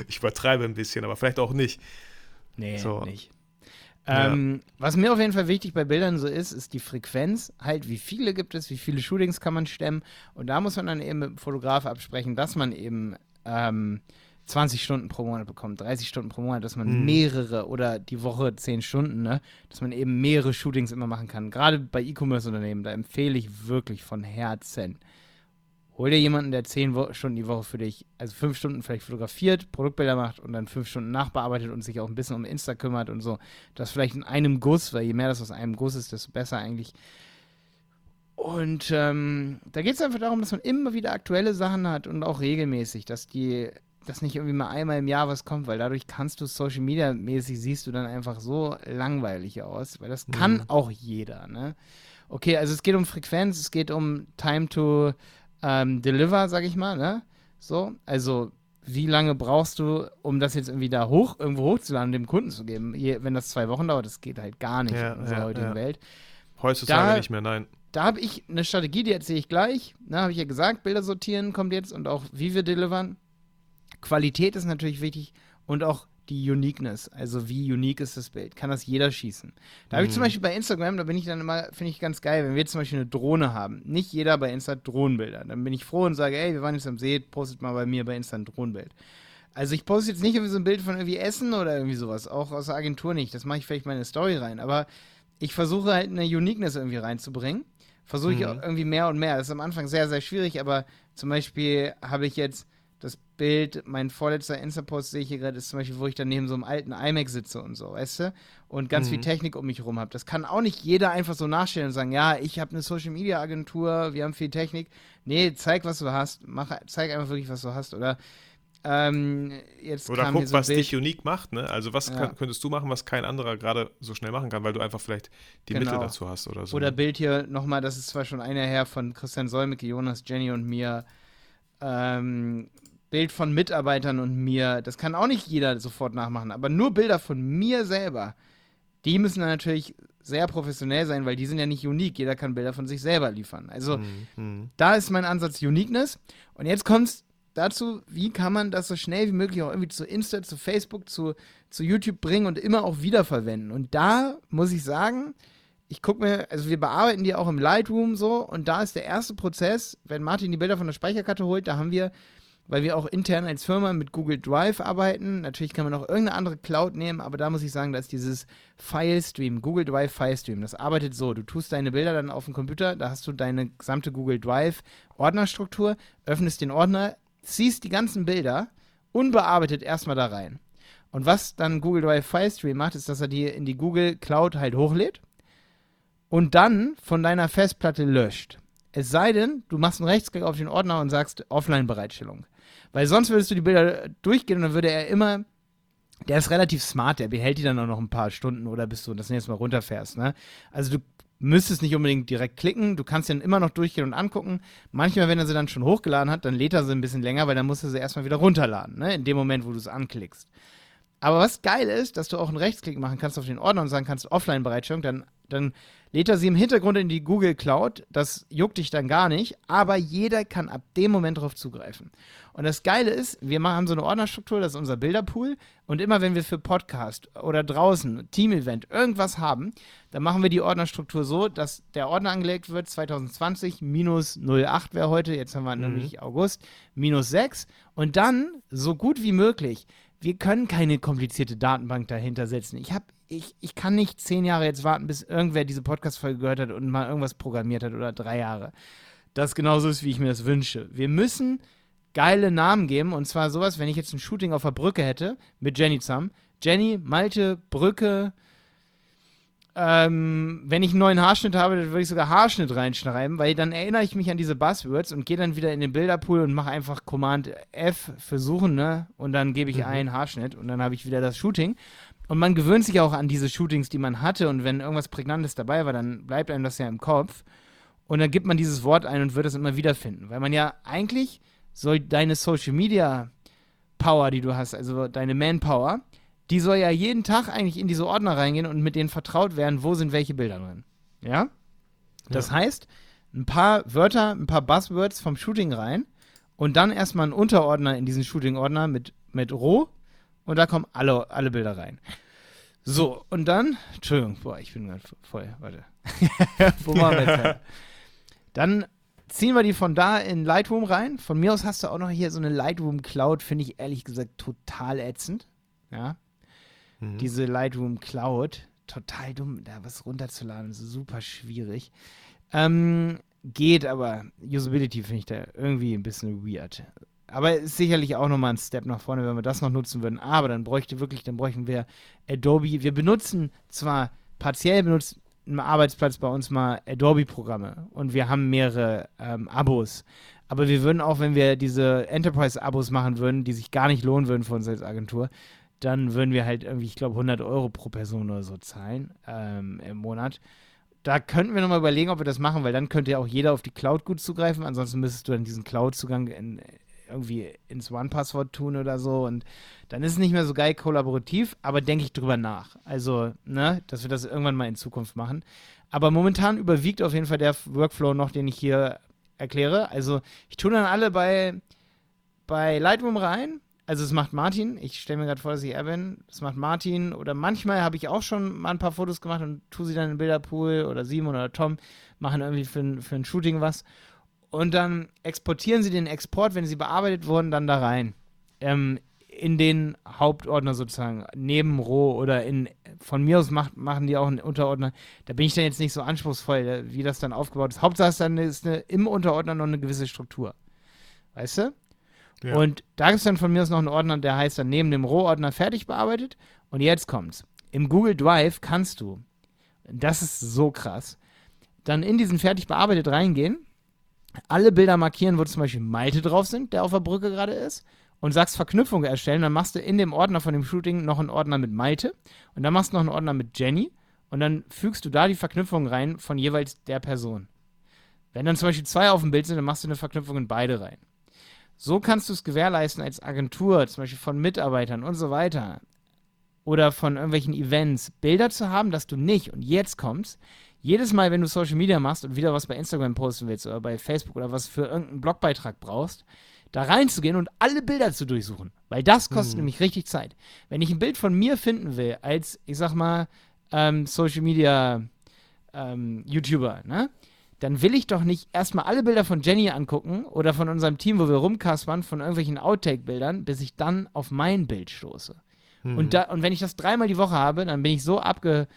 ich übertreibe ein bisschen, aber vielleicht auch nicht. Nee, So. nicht. Ja. Ähm, Was mir auf jeden Fall wichtig bei Bildern so ist, ist die Frequenz. Halt, wie viele gibt es, wie viele Shootings kann man stemmen. Und da muss man dann eben mit dem Fotograf absprechen, dass man eben ähm, 20 Stunden pro Monat bekommt, 30 Stunden pro Monat, dass man Mhm. mehrere oder die Woche 10 Stunden, ne, dass man eben mehrere Shootings immer machen kann. Gerade bei E-Commerce-Unternehmen, da empfehle ich wirklich von Herzen. Hol dir jemanden, der 10 Wo Stunden die Woche für dich, also 5 Stunden vielleicht fotografiert, Produktbilder macht und dann 5 Stunden nachbearbeitet und sich auch ein bisschen um Insta kümmert und so. Das vielleicht in einem Guss, weil je mehr das aus einem Guss ist, desto besser eigentlich. Und ähm, da geht es einfach darum, dass man immer wieder aktuelle Sachen hat und auch regelmäßig, dass die, dass nicht irgendwie mal einmal im Jahr was kommt, weil dadurch kannst du Social Media mäßig siehst du dann einfach so langweilig aus, weil das kann Mhm. auch jeder, ne? Okay, also es geht um Frequenz, es geht um Time to ähm, Deliver, sag ich mal, ne? So, also wie lange brauchst du, um das jetzt irgendwie da hoch, irgendwo hochzuladen und dem Kunden zu geben? Je, wenn das zwei Wochen dauert, das geht halt gar nicht Ja, in unserer ja, heutigen ja. Welt Heutzutage Da- nicht mehr, nein. da habe ich eine Strategie, die erzähle ich gleich. Ne, habe ich ja gesagt, Bilder sortieren kommt jetzt und auch wie wir delivern. Qualität ist natürlich wichtig und auch die Uniqueness. Also wie unique ist das Bild? Kann das jeder schießen? Da habe ich zum Mhm. Beispiel bei Instagram, da bin ich dann immer, finde ich ganz geil, wenn wir zum Beispiel eine Drohne haben. Nicht jeder bei Insta Drohnenbilder. Dann bin ich froh und sage, ey, wir waren jetzt am See, postet mal bei mir bei Insta ein Drohnenbild. Also ich poste jetzt nicht irgendwie so ein Bild von irgendwie Essen oder irgendwie sowas, auch aus der Agentur nicht. Das mache ich vielleicht mal in eine Story rein, aber ich versuche halt eine Uniqueness irgendwie reinzubringen. Versuche ich Mhm. auch irgendwie mehr und mehr. Das ist am Anfang sehr, sehr schwierig, aber zum Beispiel habe ich jetzt das Bild, mein vorletzter Insta-Post sehe ich hier gerade, ist zum Beispiel, wo ich dann neben so einem alten iMac sitze und so, weißt du? Und ganz viel Mhm. Technik um mich rum habe. Das kann auch nicht jeder einfach so nachstellen und sagen, ja, ich habe eine Social-Media-Agentur, wir haben viel Technik. Nee, zeig, was du hast. Mach, zeig einfach wirklich, was du hast. Oder ähm, jetzt Oder guck, so was Bild. dich unique macht, ne? Also was Ja. kann, könntest du machen, was kein anderer gerade so schnell machen kann, weil du einfach vielleicht die Mittel Genau. dazu hast oder so. Oder ne? Bild hier nochmal, das ist zwar schon einer her von Christian Solmecke, Jonas, Jenny und mir. Ähm, Bild von Mitarbeitern und mir. Das kann auch nicht jeder sofort nachmachen, aber nur Bilder von mir selber. Die müssen dann natürlich sehr professionell sein, weil die sind ja nicht unique. Jeder kann Bilder von sich selber liefern. Also Mhm, mhm. da ist mein Ansatz Uniqueness. Und jetzt kommt es dazu, wie kann man das so schnell wie möglich auch irgendwie zu Insta, zu Facebook, zu, zu YouTube bringen und immer auch wiederverwenden. Und da muss ich sagen, ich gucke mir, also wir bearbeiten die auch im Lightroom so und da ist der erste Prozess, wenn Martin die Bilder von der Speicherkarte holt, da haben wir, weil wir auch intern als Firma mit Google Drive arbeiten, natürlich kann man auch irgendeine andere Cloud nehmen, aber da muss ich sagen, da ist dieses Filestream, Google Drive Filestream, das arbeitet so, du tust deine Bilder dann auf dem Computer, da hast du deine gesamte Google Drive Ordnerstruktur, öffnest den Ordner, ziehst die ganzen Bilder unbearbeitet erstmal da rein. Und was dann Google Drive Filestream macht, ist, dass er die in die Google Cloud halt hochlädt und dann von deiner Festplatte löscht. Es sei denn, du machst einen Rechtsklick auf den Ordner und sagst Offline-Bereitstellung. Weil sonst würdest du die Bilder durchgehen und dann würde er immer, der ist relativ smart, der behält die dann auch noch ein paar Stunden oder bis du das nächste Mal runterfährst. Ne? Also du müsstest nicht unbedingt direkt klicken, du kannst den immer noch durchgehen und angucken. Manchmal, wenn er sie dann schon hochgeladen hat, dann lädt er sie ein bisschen länger, weil dann musst du sie erstmal wieder runterladen, ne? in dem Moment, wo du es anklickst. Aber was geil ist, dass du auch einen Rechtsklick machen kannst auf den Ordner und sagen kannst, Offline-Bereitstellung, dann, dann lädt er sie im Hintergrund in die Google Cloud. Das juckt dich dann gar nicht, aber jeder kann ab dem Moment darauf zugreifen. Und das Geile ist, wir haben so eine Ordnerstruktur, das ist unser Bilderpool. Und immer wenn wir für Podcast oder draußen, Team-Event, irgendwas haben, dann machen wir die Ordnerstruktur so, dass der Ordner angelegt wird, 2020 minus 08 wäre heute, jetzt haben wir nämlich August, minus 6. Und dann, so gut wie möglich, wir können keine komplizierte Datenbank dahinter setzen. Ich habe, ich, ich kann nicht zehn Jahre jetzt warten, bis irgendwer diese Podcast-Folge gehört hat und mal irgendwas programmiert hat oder drei Jahre. Das genauso ist, wie ich mir das wünsche. Wir müssen geile Namen geben und zwar sowas, wenn ich jetzt ein Shooting auf der Brücke hätte mit Jenny zusammen. Jenny, Malte, Brücke. Ähm, wenn ich einen neuen Haarschnitt habe, dann würde ich sogar Haarschnitt reinschreiben, weil dann erinnere ich mich an diese Buzzwords und gehe dann wieder in den Bilderpool und mache einfach Command F für Suchen, ne? Und dann gebe ich einen Haarschnitt und dann habe ich wieder das Shooting. Und man gewöhnt sich auch an diese Shootings, die man hatte und wenn irgendwas Prägnantes dabei war, dann bleibt einem das ja im Kopf. Und dann gibt man dieses Wort ein und wird es immer wiederfinden, weil man ja eigentlich soll deine Social Media Power, die du hast, also deine Manpower, die soll ja jeden Tag eigentlich in diese Ordner reingehen und mit denen vertraut werden, wo sind welche Bilder drin. Ja? Das heißt, ein paar Wörter, ein paar Buzzwords vom Shooting rein und dann erstmal einen Unterordner in diesen Shooting-Ordner mit, mit Roh und da kommen alle, alle Bilder rein. So, und dann, Entschuldigung, boah, ich bin gerade voll, warte. wo waren wir jetzt? Dann ziehen wir die von da in Lightroom rein. Von mir aus hast du auch noch hier so eine Lightroom Cloud, finde ich ehrlich gesagt total ätzend. Ja. Mhm. Diese Lightroom Cloud, total dumm, da was runterzuladen, ist super schwierig. Ähm, geht, aber Usability finde ich da irgendwie ein bisschen weird. Aber ist sicherlich auch nochmal ein Step nach vorne, wenn wir das noch nutzen würden. Aber dann bräuchte wirklich, dann bräuchten wir Adobe. Wir benutzen zwar partiell benutzt im Arbeitsplatz bei uns mal Adobe-Programme und wir haben mehrere ähm, Abos. Aber wir würden auch, wenn wir diese Enterprise-Abos machen würden, die sich gar nicht lohnen würden für uns als Agentur, dann würden wir halt irgendwie, ich glaube, 100 Euro pro Person oder so zahlen ähm, im Monat. Da könnten wir nochmal überlegen, ob wir das machen, weil dann könnte ja auch jeder auf die Cloud gut zugreifen. Ansonsten müsstest du dann diesen Cloud-Zugang in, irgendwie ins One-Passwort tun oder so. Und dann ist es nicht mehr so geil kollaborativ, aber denke ich drüber nach. Also, ne, dass wir das irgendwann mal in Zukunft machen. Aber momentan überwiegt auf jeden Fall der Workflow noch, den ich hier erkläre. Also, ich tue dann alle bei, bei Lightroom rein also es macht Martin, ich stelle mir gerade vor, dass ich er bin, das macht Martin oder manchmal habe ich auch schon mal ein paar Fotos gemacht und tue sie dann in Bilderpool oder Simon oder Tom machen irgendwie für, für ein Shooting was und dann exportieren sie den Export, wenn sie bearbeitet wurden, dann da rein. Ähm, in den Hauptordner sozusagen, neben Roh oder in, von mir aus macht, machen die auch einen Unterordner. Da bin ich dann jetzt nicht so anspruchsvoll, wie das dann aufgebaut ist. Hauptsache ist dann ist eine, im Unterordner noch eine gewisse Struktur. Weißt du? Und da gibt es dann von mir aus noch einen Ordner, der heißt dann neben dem Rohordner fertig bearbeitet. Und jetzt kommt's. Im Google Drive kannst du, das ist so krass, dann in diesen fertig bearbeitet reingehen, alle Bilder markieren, wo zum Beispiel Malte drauf sind, der auf der Brücke gerade ist, und sagst Verknüpfung erstellen, dann machst du in dem Ordner von dem Shooting noch einen Ordner mit Malte und dann machst du noch einen Ordner mit Jenny und dann fügst du da die Verknüpfung rein von jeweils der Person. Wenn dann zum Beispiel zwei auf dem Bild sind, dann machst du eine Verknüpfung in beide rein. So kannst du es gewährleisten als Agentur, zum Beispiel von Mitarbeitern und so weiter, oder von irgendwelchen Events, Bilder zu haben, dass du nicht, und jetzt kommst, jedes Mal, wenn du Social Media machst und wieder was bei Instagram posten willst oder bei Facebook oder was für irgendeinen Blogbeitrag brauchst, da reinzugehen und alle Bilder zu durchsuchen. Weil das kostet hm. nämlich richtig Zeit. Wenn ich ein Bild von mir finden will, als, ich sag mal, ähm, Social Media ähm, YouTuber, ne? Dann will ich doch nicht erstmal alle Bilder von Jenny angucken oder von unserem Team, wo wir rumkaspern, von irgendwelchen Outtake-Bildern, bis ich dann auf mein Bild stoße. Mhm. Und, da, und wenn ich das dreimal die Woche habe, dann bin ich so abge,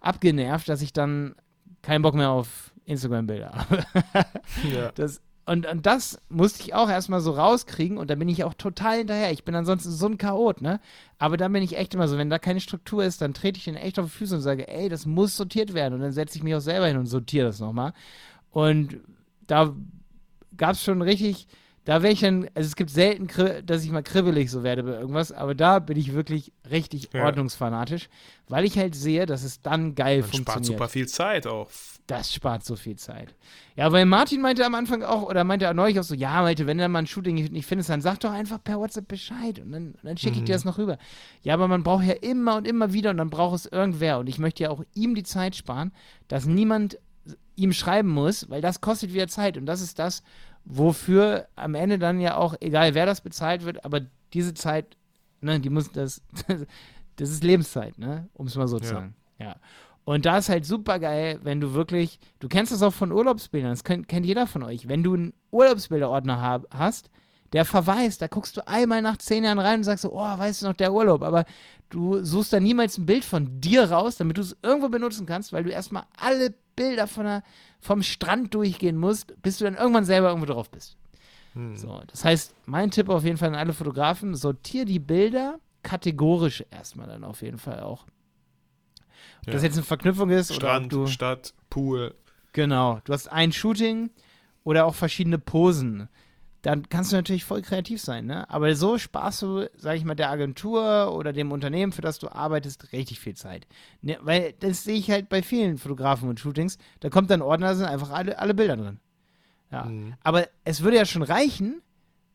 abgenervt, dass ich dann keinen Bock mehr auf Instagram-Bilder habe. ja. das, und, und das musste ich auch erstmal so rauskriegen und da bin ich auch total hinterher. Ich bin ansonsten so ein Chaot, ne? Aber dann bin ich echt immer so, wenn da keine Struktur ist, dann trete ich den echt auf die Füße und sage, ey, das muss sortiert werden. Und dann setze ich mich auch selber hin und sortiere das nochmal. Und da gab es schon richtig, da wäre ich dann, also es gibt selten, dass ich mal kribbelig so werde bei irgendwas, aber da bin ich wirklich richtig ja. ordnungsfanatisch, weil ich halt sehe, dass es dann geil Man funktioniert. spart super viel Zeit auch. Das spart so viel Zeit. Ja, weil Martin meinte am Anfang auch, oder meinte er neulich auch so, ja, Leute, wenn du mal ein Shooting nicht findest, dann sag doch einfach per WhatsApp Bescheid und dann, dann schicke ich mhm. dir das noch rüber. Ja, aber man braucht ja immer und immer wieder und dann braucht es irgendwer und ich möchte ja auch ihm die Zeit sparen, dass niemand ihm schreiben muss, weil das kostet wieder Zeit und das ist das, wofür am Ende dann ja auch, egal wer das bezahlt wird, aber diese Zeit, ne, die muss, das, das ist Lebenszeit, ne, um es mal so zu sagen. Ja. Und da ist halt super geil, wenn du wirklich, du kennst das auch von Urlaubsbildern, das kennt, kennt jeder von euch, wenn du einen Urlaubsbilderordner hab, hast, der verweist, da guckst du einmal nach zehn Jahren rein und sagst so, oh, weißt du noch, der Urlaub, aber du suchst da niemals ein Bild von dir raus, damit du es irgendwo benutzen kannst, weil du erstmal alle Bilder von der, vom Strand durchgehen musst, bis du dann irgendwann selber irgendwo drauf bist. Hm. So, das heißt, mein Tipp auf jeden Fall an alle Fotografen, sortier die Bilder kategorisch erstmal dann auf jeden Fall auch. Ob ja. das jetzt eine Verknüpfung ist Strand, oder du, Stadt, Pool. Genau, du hast ein Shooting oder auch verschiedene Posen dann kannst du natürlich voll kreativ sein, ne? Aber so sparst du, sag ich mal, der Agentur oder dem Unternehmen, für das du arbeitest, richtig viel Zeit. Ne? Weil das sehe ich halt bei vielen Fotografen und Shootings. Da kommt dann Ordner, da sind einfach alle, alle Bilder drin. Ja. Mhm. Aber es würde ja schon reichen,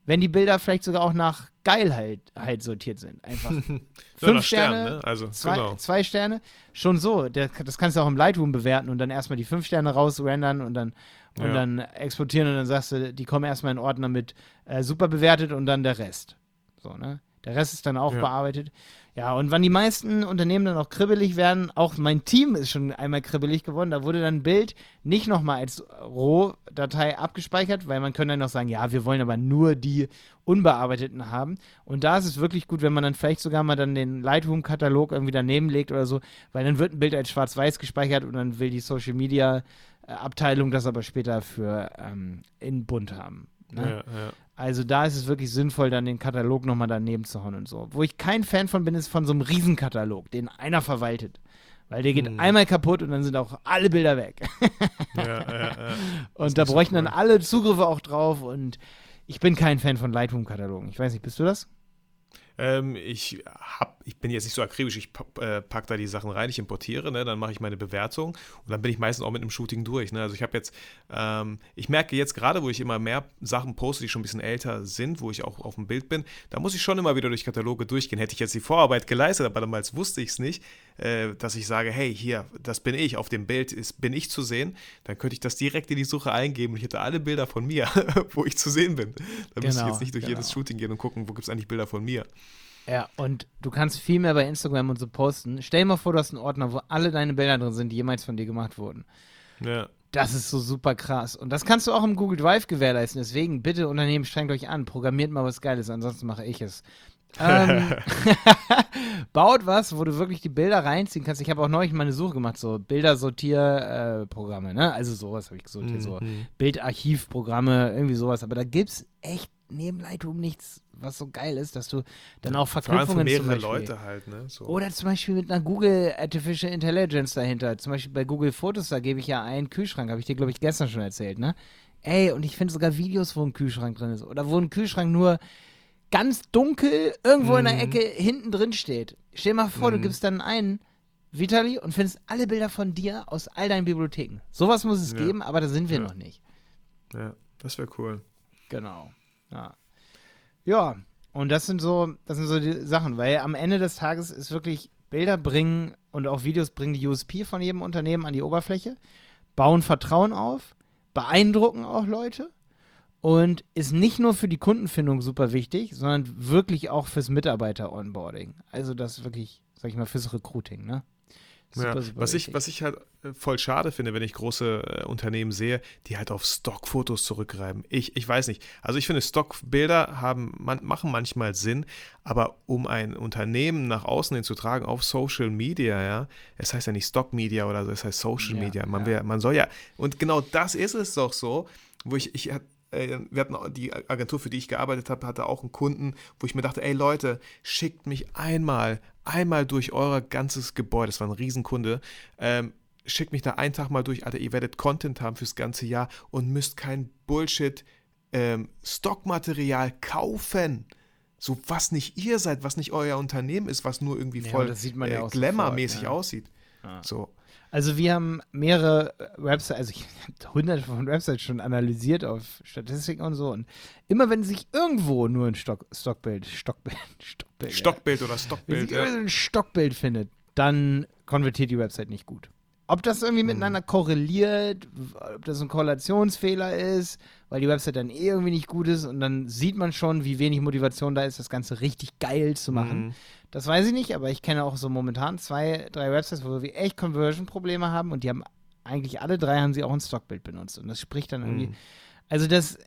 wenn die Bilder vielleicht sogar auch nach Geilheit halt sortiert sind. Einfach fünf Sterne, Stern, ne? also, zwei, genau. zwei, Sterne. Schon so. Der, das kannst du auch im Lightroom bewerten und dann erstmal die fünf Sterne rausrendern und dann und ja. dann exportieren und dann sagst du, die kommen erstmal in Ordner mit äh, super bewertet und dann der Rest. So, ne? Der Rest ist dann auch Ja. bearbeitet. Ja, und wann die meisten Unternehmen dann auch kribbelig werden, auch mein Team ist schon einmal kribbelig geworden, da wurde dann ein Bild nicht nochmal als Rohdatei abgespeichert, weil man könnte dann noch sagen, ja, wir wollen aber nur die unbearbeiteten haben. Und da ist es wirklich gut, wenn man dann vielleicht sogar mal dann den Lightroom-Katalog irgendwie daneben legt oder so, weil dann wird ein Bild als schwarz-weiß gespeichert und dann will die Social Media äh, Abteilung das aber später für ähm, in bunt haben. Ne? Ja, ja. Also da ist es wirklich sinnvoll, dann den Katalog nochmal daneben zu hauen und so. Wo ich kein Fan von bin, ist von so einem Riesenkatalog, den einer verwaltet. Weil der geht Hm. einmal kaputt und dann sind auch alle Bilder weg. ja, ja, ja. und da nicht so bräuchten dann cool. alle Zugriffe auch drauf und ich bin kein Fan von Lightroom-Katalogen. Ich weiß nicht, bist du das? Ähm, ich, hab, ich bin jetzt nicht so akribisch, ich äh, pack da die Sachen rein, ich importiere, ne, dann mache ich meine Bewertung und dann bin ich meistens auch mit einem Shooting durch. Ne? Also ich habe jetzt, ähm, ich merke jetzt gerade, wo ich immer mehr Sachen poste, die schon ein bisschen älter sind, wo ich auch auf dem Bild bin, da muss ich schon immer wieder durch Kataloge durchgehen. Hätte ich jetzt die Vorarbeit geleistet, aber damals wusste ich es nicht, dass ich sage, hey, hier, das bin ich, auf dem Bild ist, bin ich zu sehen, dann könnte ich das direkt in die Suche eingeben und ich hätte alle Bilder von mir, wo ich zu sehen bin. Da müsste ich Genau, jetzt nicht durch genau. jedes Shooting gehen und gucken, wo gibt es eigentlich Bilder von mir. Ja, und du kannst viel mehr bei Instagram und so posten. Stell dir mal vor, du hast einen Ordner, wo alle deine Bilder drin sind, die jemals von dir gemacht wurden. Ja. Das ist so super krass. Und das kannst du auch im Google Drive gewährleisten. Deswegen, bitte Unternehmen, strengt euch an. Programmiert mal was Geiles, ansonsten mache ich es. Ähm, baut was, wo du wirklich die Bilder reinziehen kannst. Ich habe auch neulich mal eine Suche gemacht, so Bildersortierprogramme, ne? Also sowas habe ich gesucht, hier so Mhm. Bildarchivprogramme, irgendwie sowas. Aber da gibt's echt neben Lightroom nichts, was so geil ist, dass du dann auch Vor allem Verknüpfungen mehrere Beispiel, Leute halt, ne? So. oder zum Beispiel mit einer Google Artificial Intelligence dahinter. Zum Beispiel bei Google Fotos, da gebe ich ja einen Kühlschrank, habe ich dir, glaube ich, gestern schon erzählt, ne? Ey, und ich finde sogar Videos, wo ein Kühlschrank drin ist. Oder wo ein Kühlschrank nur ganz dunkel irgendwo in der Mhm. Ecke hinten drin steht. Stell dir mal vor, du Mhm. gibst dann einen Vitali und findest alle Bilder von dir aus all deinen Bibliotheken. Sowas muss es Ja. geben, aber da sind wir Ja. noch nicht. Ja, das wäre cool. Genau. Ja. Ja, und das sind so, das sind so die Sachen, weil am Ende des Tages ist wirklich Bilder bringen und auch Videos bringen die USP von jedem Unternehmen an die Oberfläche, bauen Vertrauen auf, beeindrucken auch Leute und ist nicht nur für die Kundenfindung super wichtig, sondern wirklich auch fürs Mitarbeiter-Onboarding. Also das wirklich, sag ich mal, fürs Recruiting, ne? ja. was, ich, was ich halt äh, voll schade finde, wenn ich große äh, Unternehmen sehe, die halt auf Stockfotos zurückgreifen. Ich, ich weiß nicht. Also ich finde, Stockbilder haben, man, machen manchmal Sinn, aber um ein Unternehmen nach außen hin zu tragen auf Social Media, ja, es heißt ja nicht Stockmedia oder so, es heißt Social Ja, Media. Man, ja. wär, man soll ja, und genau das ist es doch so, wo ich, ich wir hatten die Agentur, für die ich gearbeitet habe, hatte auch einen Kunden, wo ich mir dachte, ey Leute, schickt mich einmal, einmal durch euer ganzes Gebäude, das war ein Riesenkunde, ähm, schickt mich da einen Tag mal durch, Alter, ihr werdet Content haben fürs ganze Jahr und müsst kein Bullshit ähm, Stockmaterial kaufen. So was nicht ihr seid, was nicht euer Unternehmen ist, was nur irgendwie Ja, voll ja äh, glamourmäßig ja. aussieht. Ja. So. Also wir haben mehrere Websites, also ich habe hunderte von Websites schon analysiert auf Statistiken und so. Und immer wenn sich irgendwo nur ein Stock, Stockbild, Stockbild, Stockbild, Stockbild oder ja, wenn Stockbild. Ja. ein Stockbild findet, dann konvertiert die Website nicht gut. Ob das irgendwie miteinander korreliert, w- ob das ein Korrelationsfehler ist, weil die Website dann eh irgendwie nicht gut ist und dann sieht man schon, wie wenig Motivation da ist, das Ganze richtig geil zu machen. Mhm. Das weiß ich nicht, aber ich kenne auch so momentan zwei, drei Websites, wo wir echt Conversion-Probleme haben und die haben eigentlich alle drei haben sie auch ein Stockbild benutzt und das spricht dann irgendwie. Mhm. Also das,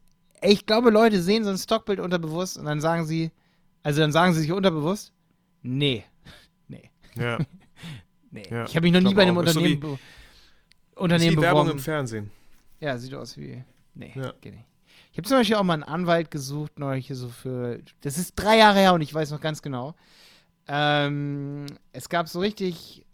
ich glaube, Leute sehen so ein Stockbild unterbewusst und dann sagen sie, also dann sagen sie sich unterbewusst, nee, nee, Ja. nee. Ja, ich habe mich noch nie bei einem auch. Ist so Unternehmen, wie- be Ist Unternehmen die Werbung beworben. im Fernsehen. Ja, sieht aus wie. Nee, Ja. geht nicht. Ich habe zum Beispiel auch mal einen Anwalt gesucht, neulich so für. Das ist drei Jahre her und ich weiß noch ganz genau. Ähm, es gab so richtig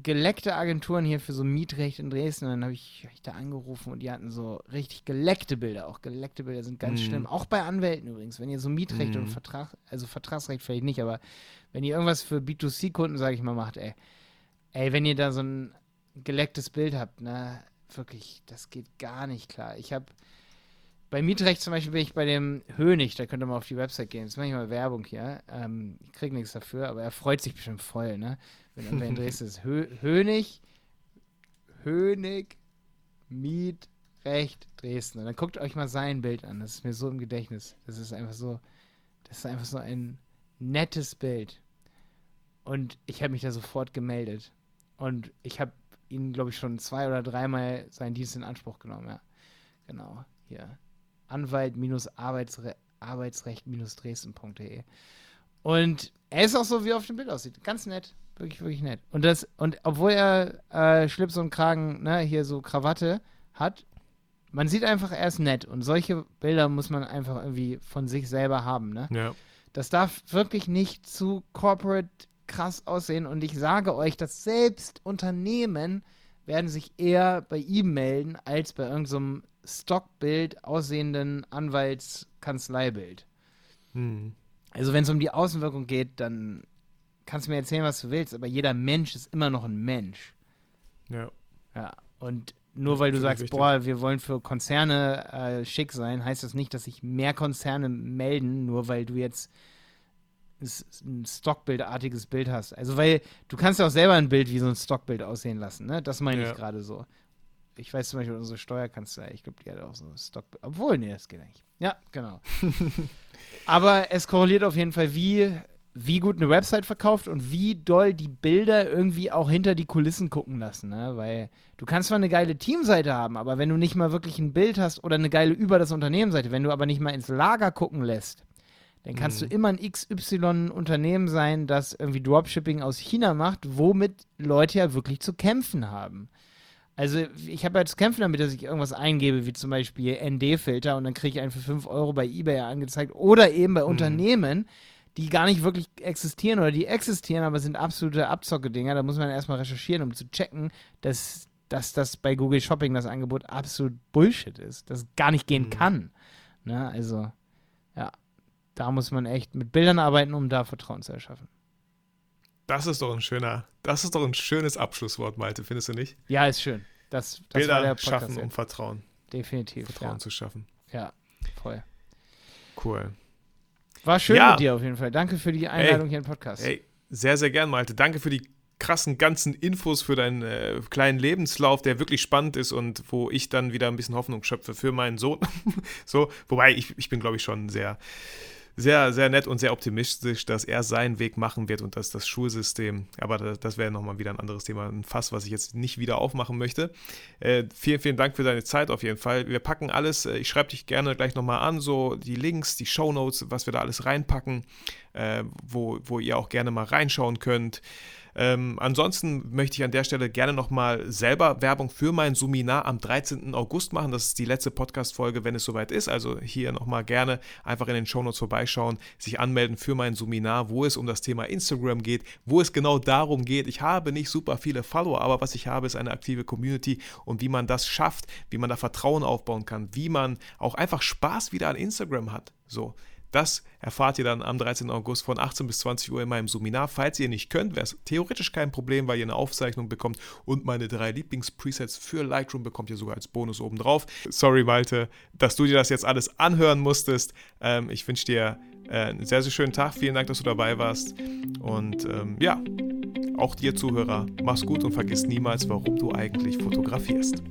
geleckte Agenturen hier für so Mietrecht in Dresden. Und dann habe ich, hab ich da angerufen und die hatten so richtig geleckte Bilder. Auch geleckte Bilder sind ganz Mhm. schlimm. Auch bei Anwälten übrigens. Wenn ihr so Mietrecht Mhm. und Vertrag, also Vertragsrecht vielleicht nicht, aber wenn ihr irgendwas für B2C-Kunden, sage ich mal, macht, ey. Ey, wenn ihr da so ein gelecktes Bild habt, ne, wirklich, das geht gar nicht klar. Ich habe bei Mietrecht zum Beispiel bin ich bei dem Hönig, da könnt ihr mal auf die Website gehen. Das mache ich mal Werbung hier. Ähm, ich krieg nichts dafür, aber er freut sich bestimmt voll, ne? Wenn irgendwer in Dresden ist. Hö Hönig, Hönig, Mietrecht, Dresden. Und dann guckt euch mal sein Bild an. Das ist mir so im Gedächtnis. Das ist einfach so, das ist einfach so ein nettes Bild. Und ich habe mich da sofort gemeldet. Und ich habe ihn, glaube ich, schon zwei oder dreimal seinen Dienst in Anspruch genommen, ja. Genau, hier. Anwalt-Arbeitsrecht-Dresden.de. Und er ist auch so, wie er auf dem Bild aussieht. Ganz nett. Wirklich, wirklich nett. Und das, und obwohl er äh, Schlips und Kragen, ne, hier so Krawatte hat, man sieht einfach, er ist nett. Und solche Bilder muss man einfach irgendwie von sich selber haben, ne? Ja. Das darf wirklich nicht zu corporate krass aussehen. Und ich sage euch, dass selbst Unternehmen werden sich eher bei ihm melden, als bei irgendeinem Stockbild aussehenden Anwaltskanzleibild. Hm. Also wenn es um die Außenwirkung geht, dann kannst du mir erzählen, was du willst, aber jeder Mensch ist immer noch ein Mensch. Ja. Ja. Und nur weil du sagst, wichtig. boah, wir wollen für Konzerne äh, schick sein, heißt das nicht, dass sich mehr Konzerne melden, nur weil du jetzt ein Stockbildartiges Bild hast. Also weil du kannst ja auch selber ein Bild wie so ein Stockbild aussehen lassen, ne? Das meine Ja. ich gerade so. Ich weiß zum Beispiel unsere Steuerkanzlei, ich glaube, die hat auch so ein Stockbild. Obwohl, nee, das geht eigentlich. Ja, genau. Aber es korreliert auf jeden Fall, wie, wie gut eine Website verkauft und wie doll die Bilder irgendwie auch hinter die Kulissen gucken lassen. Ne? Weil du kannst zwar eine geile Teamseite haben, aber wenn du nicht mal wirklich ein Bild hast oder eine geile über das Unternehmensseite, wenn du aber nicht mal ins Lager gucken lässt, dann kannst Mhm. du immer ein XY-Unternehmen sein, das irgendwie Dropshipping aus China macht, womit Leute ja wirklich zu kämpfen haben. Also ich habe ja zu kämpfen damit, dass ich irgendwas eingebe, wie zum Beispiel ND-Filter und dann kriege ich einen für 5 Euro bei Ebay angezeigt oder eben bei Unternehmen, die gar nicht wirklich existieren oder die existieren, aber sind absolute Abzocke-Dinger. Da muss man erstmal recherchieren, um zu checken, dass, dass das bei Google Shopping das Angebot absolut Bullshit ist, dass es gar nicht gehen Mhm. kann. Ne? Also, ja, da muss man echt mit Bildern arbeiten, um da Vertrauen zu erschaffen. Das ist doch ein schöner, das ist doch ein schönes Abschlusswort, Malte, findest du nicht? Ja, ist schön. Das, das war der Bilder Podcast schaffen, um. Vertrauen, Definitiv. Vertrauen Ja. zu schaffen. ja, voll. Cool. War schön Ja. mit dir auf jeden Fall. Danke für die Einladung hier im Podcast. Hey, sehr, sehr gern, Malte. Danke für die krassen ganzen Infos für deinen äh, kleinen Lebenslauf, der wirklich spannend ist und wo ich dann wieder ein bisschen Hoffnung schöpfe für meinen Sohn. so, wobei ich, ich bin, glaube ich, schon sehr, sehr, sehr nett und sehr optimistisch, dass er seinen Weg machen wird und dass das Schulsystem, aber das, das wäre nochmal wieder ein anderes Thema, ein Fass, was ich jetzt nicht wieder aufmachen möchte. Äh, vielen, vielen Dank für deine Zeit auf jeden Fall. Wir packen alles, äh, ich schreibe dich gerne gleich nochmal an, so die Links, die Shownotes, was wir da alles reinpacken, äh, wo, wo ihr auch gerne mal reinschauen könnt. Ähm, ansonsten möchte ich an der Stelle gerne nochmal selber Werbung für mein Seminar am 13. August machen. Das ist die letzte Podcast-Folge, wenn es soweit ist. Also hier nochmal gerne einfach in den Shownotes vorbeischauen, sich anmelden für mein Seminar, wo es um das Thema Instagram geht, wo es genau darum geht. Ich habe nicht super viele Follower, aber was ich habe, ist eine aktive Community und wie man das schafft, wie man da Vertrauen aufbauen kann, wie man auch einfach Spaß wieder an Instagram hat. So. Das erfahrt ihr dann am 13. August von 18 bis 20 Uhr in meinem Seminar. Falls ihr nicht könnt, wäre es theoretisch kein Problem, weil ihr eine Aufzeichnung bekommt und meine drei Lieblings-Presets für Lightroom bekommt ihr sogar als Bonus obendrauf. Sorry, Malte, dass du dir das jetzt alles anhören musstest. Ähm, ich wünsche dir äh, einen sehr, sehr schönen Tag. Vielen Dank, dass du dabei warst. Und ähm, ja, auch dir Zuhörer, mach's gut und vergiss niemals, warum du eigentlich fotografierst.